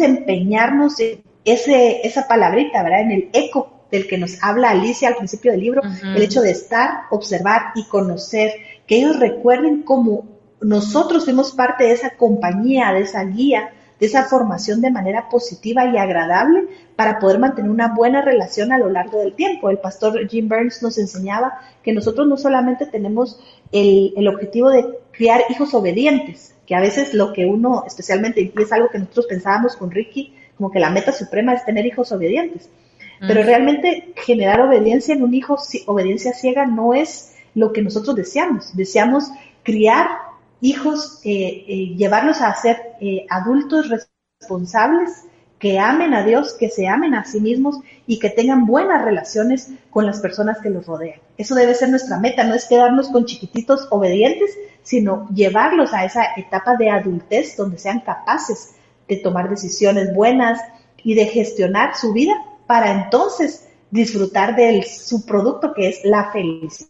empeñarnos en ese, esa palabrita, ¿verdad? En el eco del que nos habla Alicia al principio del libro, el hecho de estar, observar y conocer, que ellos recuerden cómo nosotros fuimos parte de esa compañía, de esa guía, de esa formación de manera positiva y agradable para poder mantener una buena relación a lo largo del tiempo. El pastor Jim Burns nos enseñaba que nosotros no solamente tenemos el, el objetivo de criar hijos obedientes, que a veces lo que uno, especialmente, y es algo que nosotros pensábamos con Ricky, como que la meta suprema es tener hijos obedientes. Pero realmente generar obediencia en un hijo, obediencia ciega, no es lo que nosotros deseamos. Deseamos criar hijos, eh, eh, llevarlos a ser eh, adultos responsables, que amen a Dios, que se amen a sí mismos y que tengan buenas relaciones con las personas que los rodean. Eso debe ser nuestra meta, no es quedarnos con chiquititos obedientes, sino llevarlos a esa etapa de adultez donde sean capaces de tomar decisiones buenas y de gestionar su vida para entonces disfrutar de su producto que es la felicidad.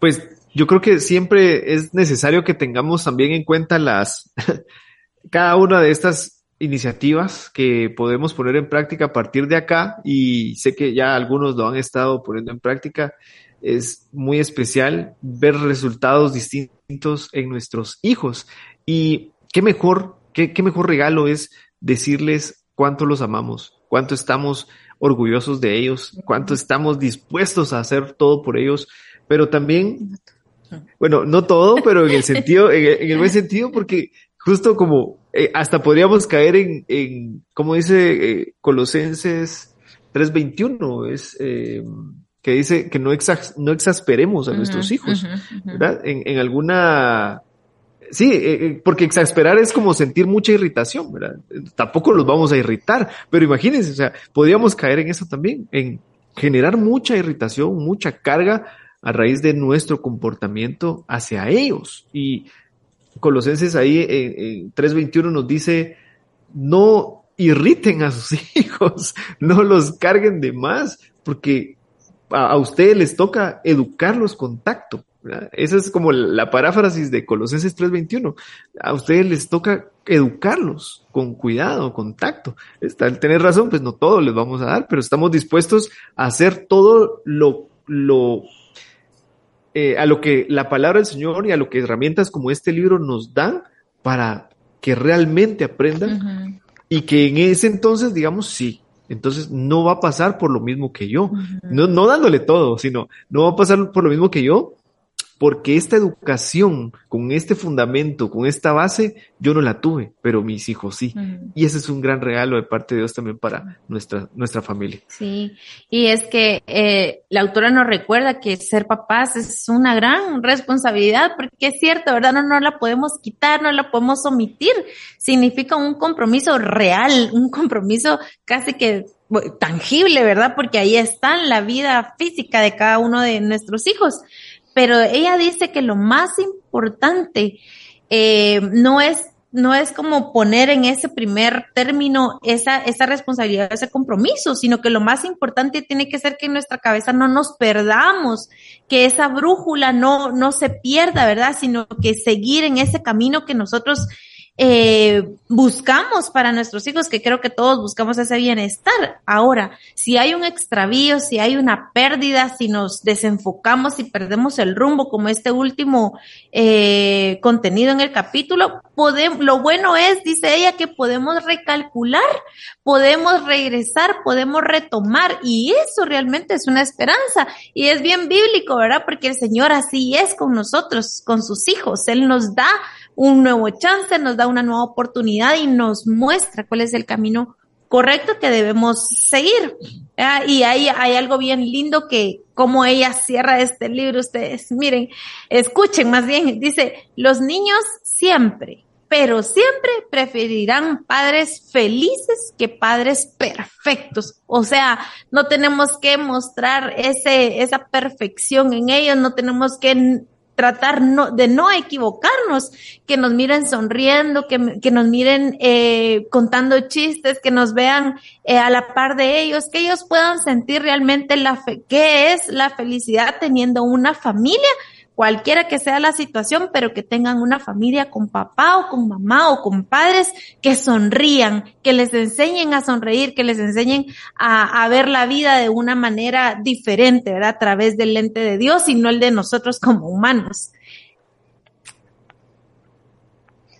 Pues yo creo que siempre es necesario que tengamos también en cuenta las, *laughs* cada una de estas iniciativas que podemos poner en práctica a partir de acá y sé que ya algunos lo han estado poniendo en práctica. Es muy especial ver resultados distintos en nuestros hijos y qué mejor, qué, qué mejor regalo es decirles cuánto los amamos, cuánto estamos orgullosos de ellos, cuánto estamos dispuestos a hacer todo por ellos pero también, bueno, no todo, pero en el *laughs* sentido, en el, buen sentido, porque justo como eh, hasta podríamos caer en, en como dice eh, Colosenses 3.21, es eh, que dice que no, no exasperemos a nuestros hijos, ¿verdad? En, en alguna Sí, porque exasperar es como sentir mucha irritación, ¿verdad? Tampoco los vamos a irritar, pero imagínense, o sea, podríamos caer en eso también, en generar mucha irritación, mucha carga a raíz de nuestro comportamiento hacia ellos. Y Colosenses ahí en, 3.21 nos dice, no irriten a sus *laughs* hijos, no los carguen de más, porque a, ustedes les toca educarlos con tacto. Esa es como la paráfrasis de Colosenses 3:21. A ustedes les toca educarlos con cuidado, con tacto. Está, tener razón, pues no todo les vamos a dar, pero estamos dispuestos a hacer todo lo, lo eh, a lo que la palabra del Señor y a lo que herramientas como este libro nos dan para que realmente aprendan y que en ese entonces digamos sí. Entonces no va a pasar por lo mismo que yo, no, no dándole todo, sino no va a pasar por lo mismo que yo, porque esta educación con este fundamento, con esta base, yo no la tuve, pero mis hijos sí. Y ese es un gran regalo de parte de Dios también para nuestra, nuestra familia. Sí, y es que eh, la autora nos recuerda que ser papás es una gran responsabilidad, porque es cierto, ¿verdad? No, no la podemos quitar, no la podemos omitir. Significa un compromiso real, un compromiso casi que tangible, ¿verdad? Porque ahí está la vida física de cada uno de nuestros hijos pero ella dice que lo más importante eh, no es no es como poner en ese primer término esa, esa responsabilidad, ese compromiso, sino que lo más importante tiene que ser que en nuestra cabeza no nos perdamos, que esa brújula no, no se pierda, ¿verdad? Sino que seguir en ese camino que nosotros eh, buscamos para nuestros hijos, que creo que todos buscamos ese bienestar. Ahora, si hay un extravío, si hay una pérdida, si nos desenfocamos y perdemos el rumbo, como este último eh, contenido en el capítulo, podemos, lo bueno es, dice ella, que podemos recalcular, podemos regresar, podemos retomar, y eso realmente es una esperanza. Y es bien bíblico, ¿verdad? Porque el Señor así es con nosotros, con sus hijos. Él nos da un nuevo chance, nos da una nueva oportunidad y nos muestra cuál es el camino correcto que debemos seguir. Y ahí hay algo bien lindo que como ella cierra este libro, ustedes miren, escuchen más bien, dice, los niños siempre, pero siempre preferirán padres felices que padres perfectos. O sea, no tenemos que mostrar ese, esa perfección en ellos, no tenemos que tratar no, de no equivocarnos, que nos miren sonriendo, que, que nos miren eh, contando chistes, que nos vean eh, a la par de ellos, que ellos puedan sentir realmente la fe, qué es la felicidad teniendo una familia cualquiera que sea la situación, pero que tengan una familia con papá o con mamá o con padres que sonrían, que les enseñen a sonreír, que les enseñen a, ver la vida de una manera diferente, ¿verdad? A través del lente de Dios y no el de nosotros como humanos.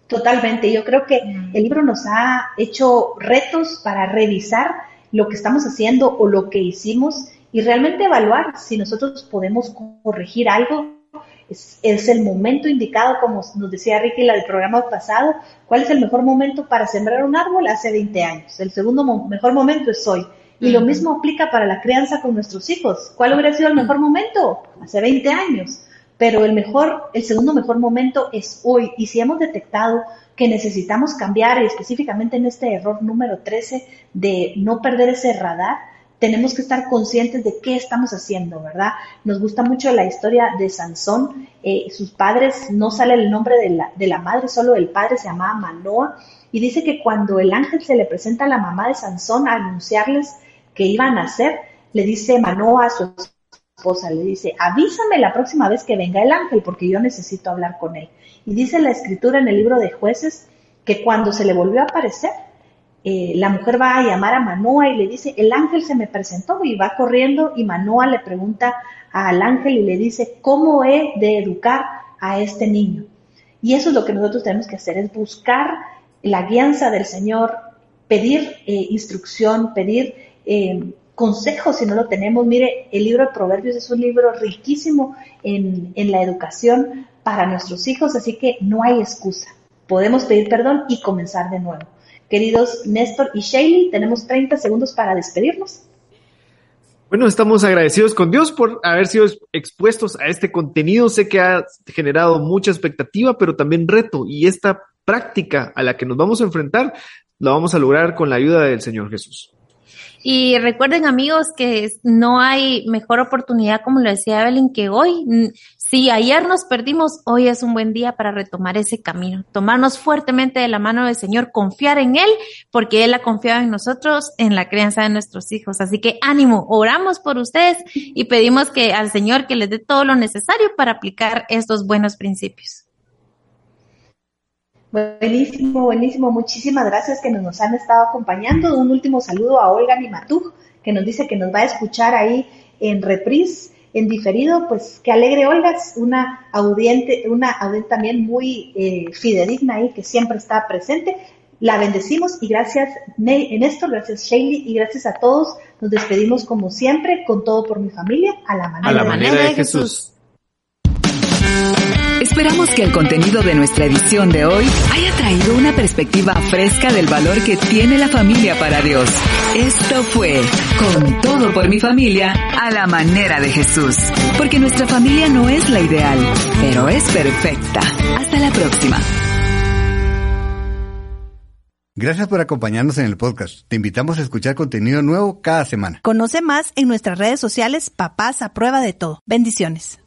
Totalmente, yo creo que el libro nos ha hecho retos para revisar lo que estamos haciendo o lo que hicimos y realmente evaluar si nosotros podemos corregir algo es, el momento indicado, como nos decía Ricky en el programa pasado, ¿cuál es el mejor momento para sembrar un árbol? Hace 20 años. El segundo mejor momento es hoy. Y lo mismo aplica para la crianza con nuestros hijos. ¿Cuál hubiera sido el mejor momento? Hace 20 años. Pero el mejor, el segundo mejor momento es hoy. Y si hemos detectado que necesitamos cambiar, específicamente en este error número 13 de no perder ese radar, tenemos que estar conscientes de qué estamos haciendo, ¿verdad? Nos gusta mucho la historia de Sansón. Eh, sus padres, no sale el nombre de la, de la madre, solo el padre se llamaba Manoa. Y dice que cuando el ángel se le presenta a la mamá de Sansón a anunciarles que iban a nacer, le dice Manoa a su esposa, le dice, avísame la próxima vez que venga el ángel porque yo necesito hablar con él. Y dice la escritura en el libro de jueces que cuando se le volvió a aparecer, eh, la mujer va a llamar a Manoa y le dice, el ángel se me presentó y va corriendo y Manoa le pregunta al ángel y le dice, ¿cómo he de educar a este niño? Y eso es lo que nosotros tenemos que hacer, es buscar la guianza del Señor, pedir eh, instrucción, pedir eh, consejo si no lo tenemos. Mire, el libro de Proverbios es un libro riquísimo en la educación para nuestros hijos, así que no hay excusa. Podemos pedir perdón y comenzar de nuevo. Queridos Néstor y Shaley, tenemos 30 segundos para despedirnos. Bueno, estamos agradecidos con Dios por haber sido expuestos a este contenido. Sé que ha generado mucha expectativa, pero también reto. Y esta práctica a la que nos vamos a enfrentar, la vamos a lograr con la ayuda del Señor Jesús. Y recuerden amigos que no hay mejor oportunidad, como lo decía Evelyn, que hoy. Si ayer nos perdimos, hoy es un buen día para retomar ese camino, tomarnos fuertemente de la mano del Señor, confiar en Él, porque Él ha confiado en nosotros, en la crianza de nuestros hijos. Así que ánimo, oramos por ustedes y pedimos que al Señor que les dé todo lo necesario para aplicar estos buenos principios. Buenísimo, buenísimo. Muchísimas gracias que nos han estado acompañando. Un último saludo a Olga Nimatú, que nos dice que nos va a escuchar ahí en reprise, en diferido. Pues qué alegre, Olga, una audiente, una audiente también muy eh, fidedigna ahí, que siempre está presente. La bendecimos y gracias Néstor, gracias Shaley y gracias a todos. Nos despedimos como siempre, con todo por mi familia, a la manera, a la manera de, Jesús. Esperamos que el contenido de nuestra edición de hoy haya traído una perspectiva fresca del valor que tiene la familia para Dios. Esto fue Con todo por mi familia a la manera de Jesús. Porque nuestra familia no es la ideal, pero es perfecta. Hasta la próxima. Gracias por acompañarnos en el podcast. Te invitamos a escuchar contenido nuevo cada semana. Conoce más en nuestras redes sociales Papás a prueba de todo. Bendiciones.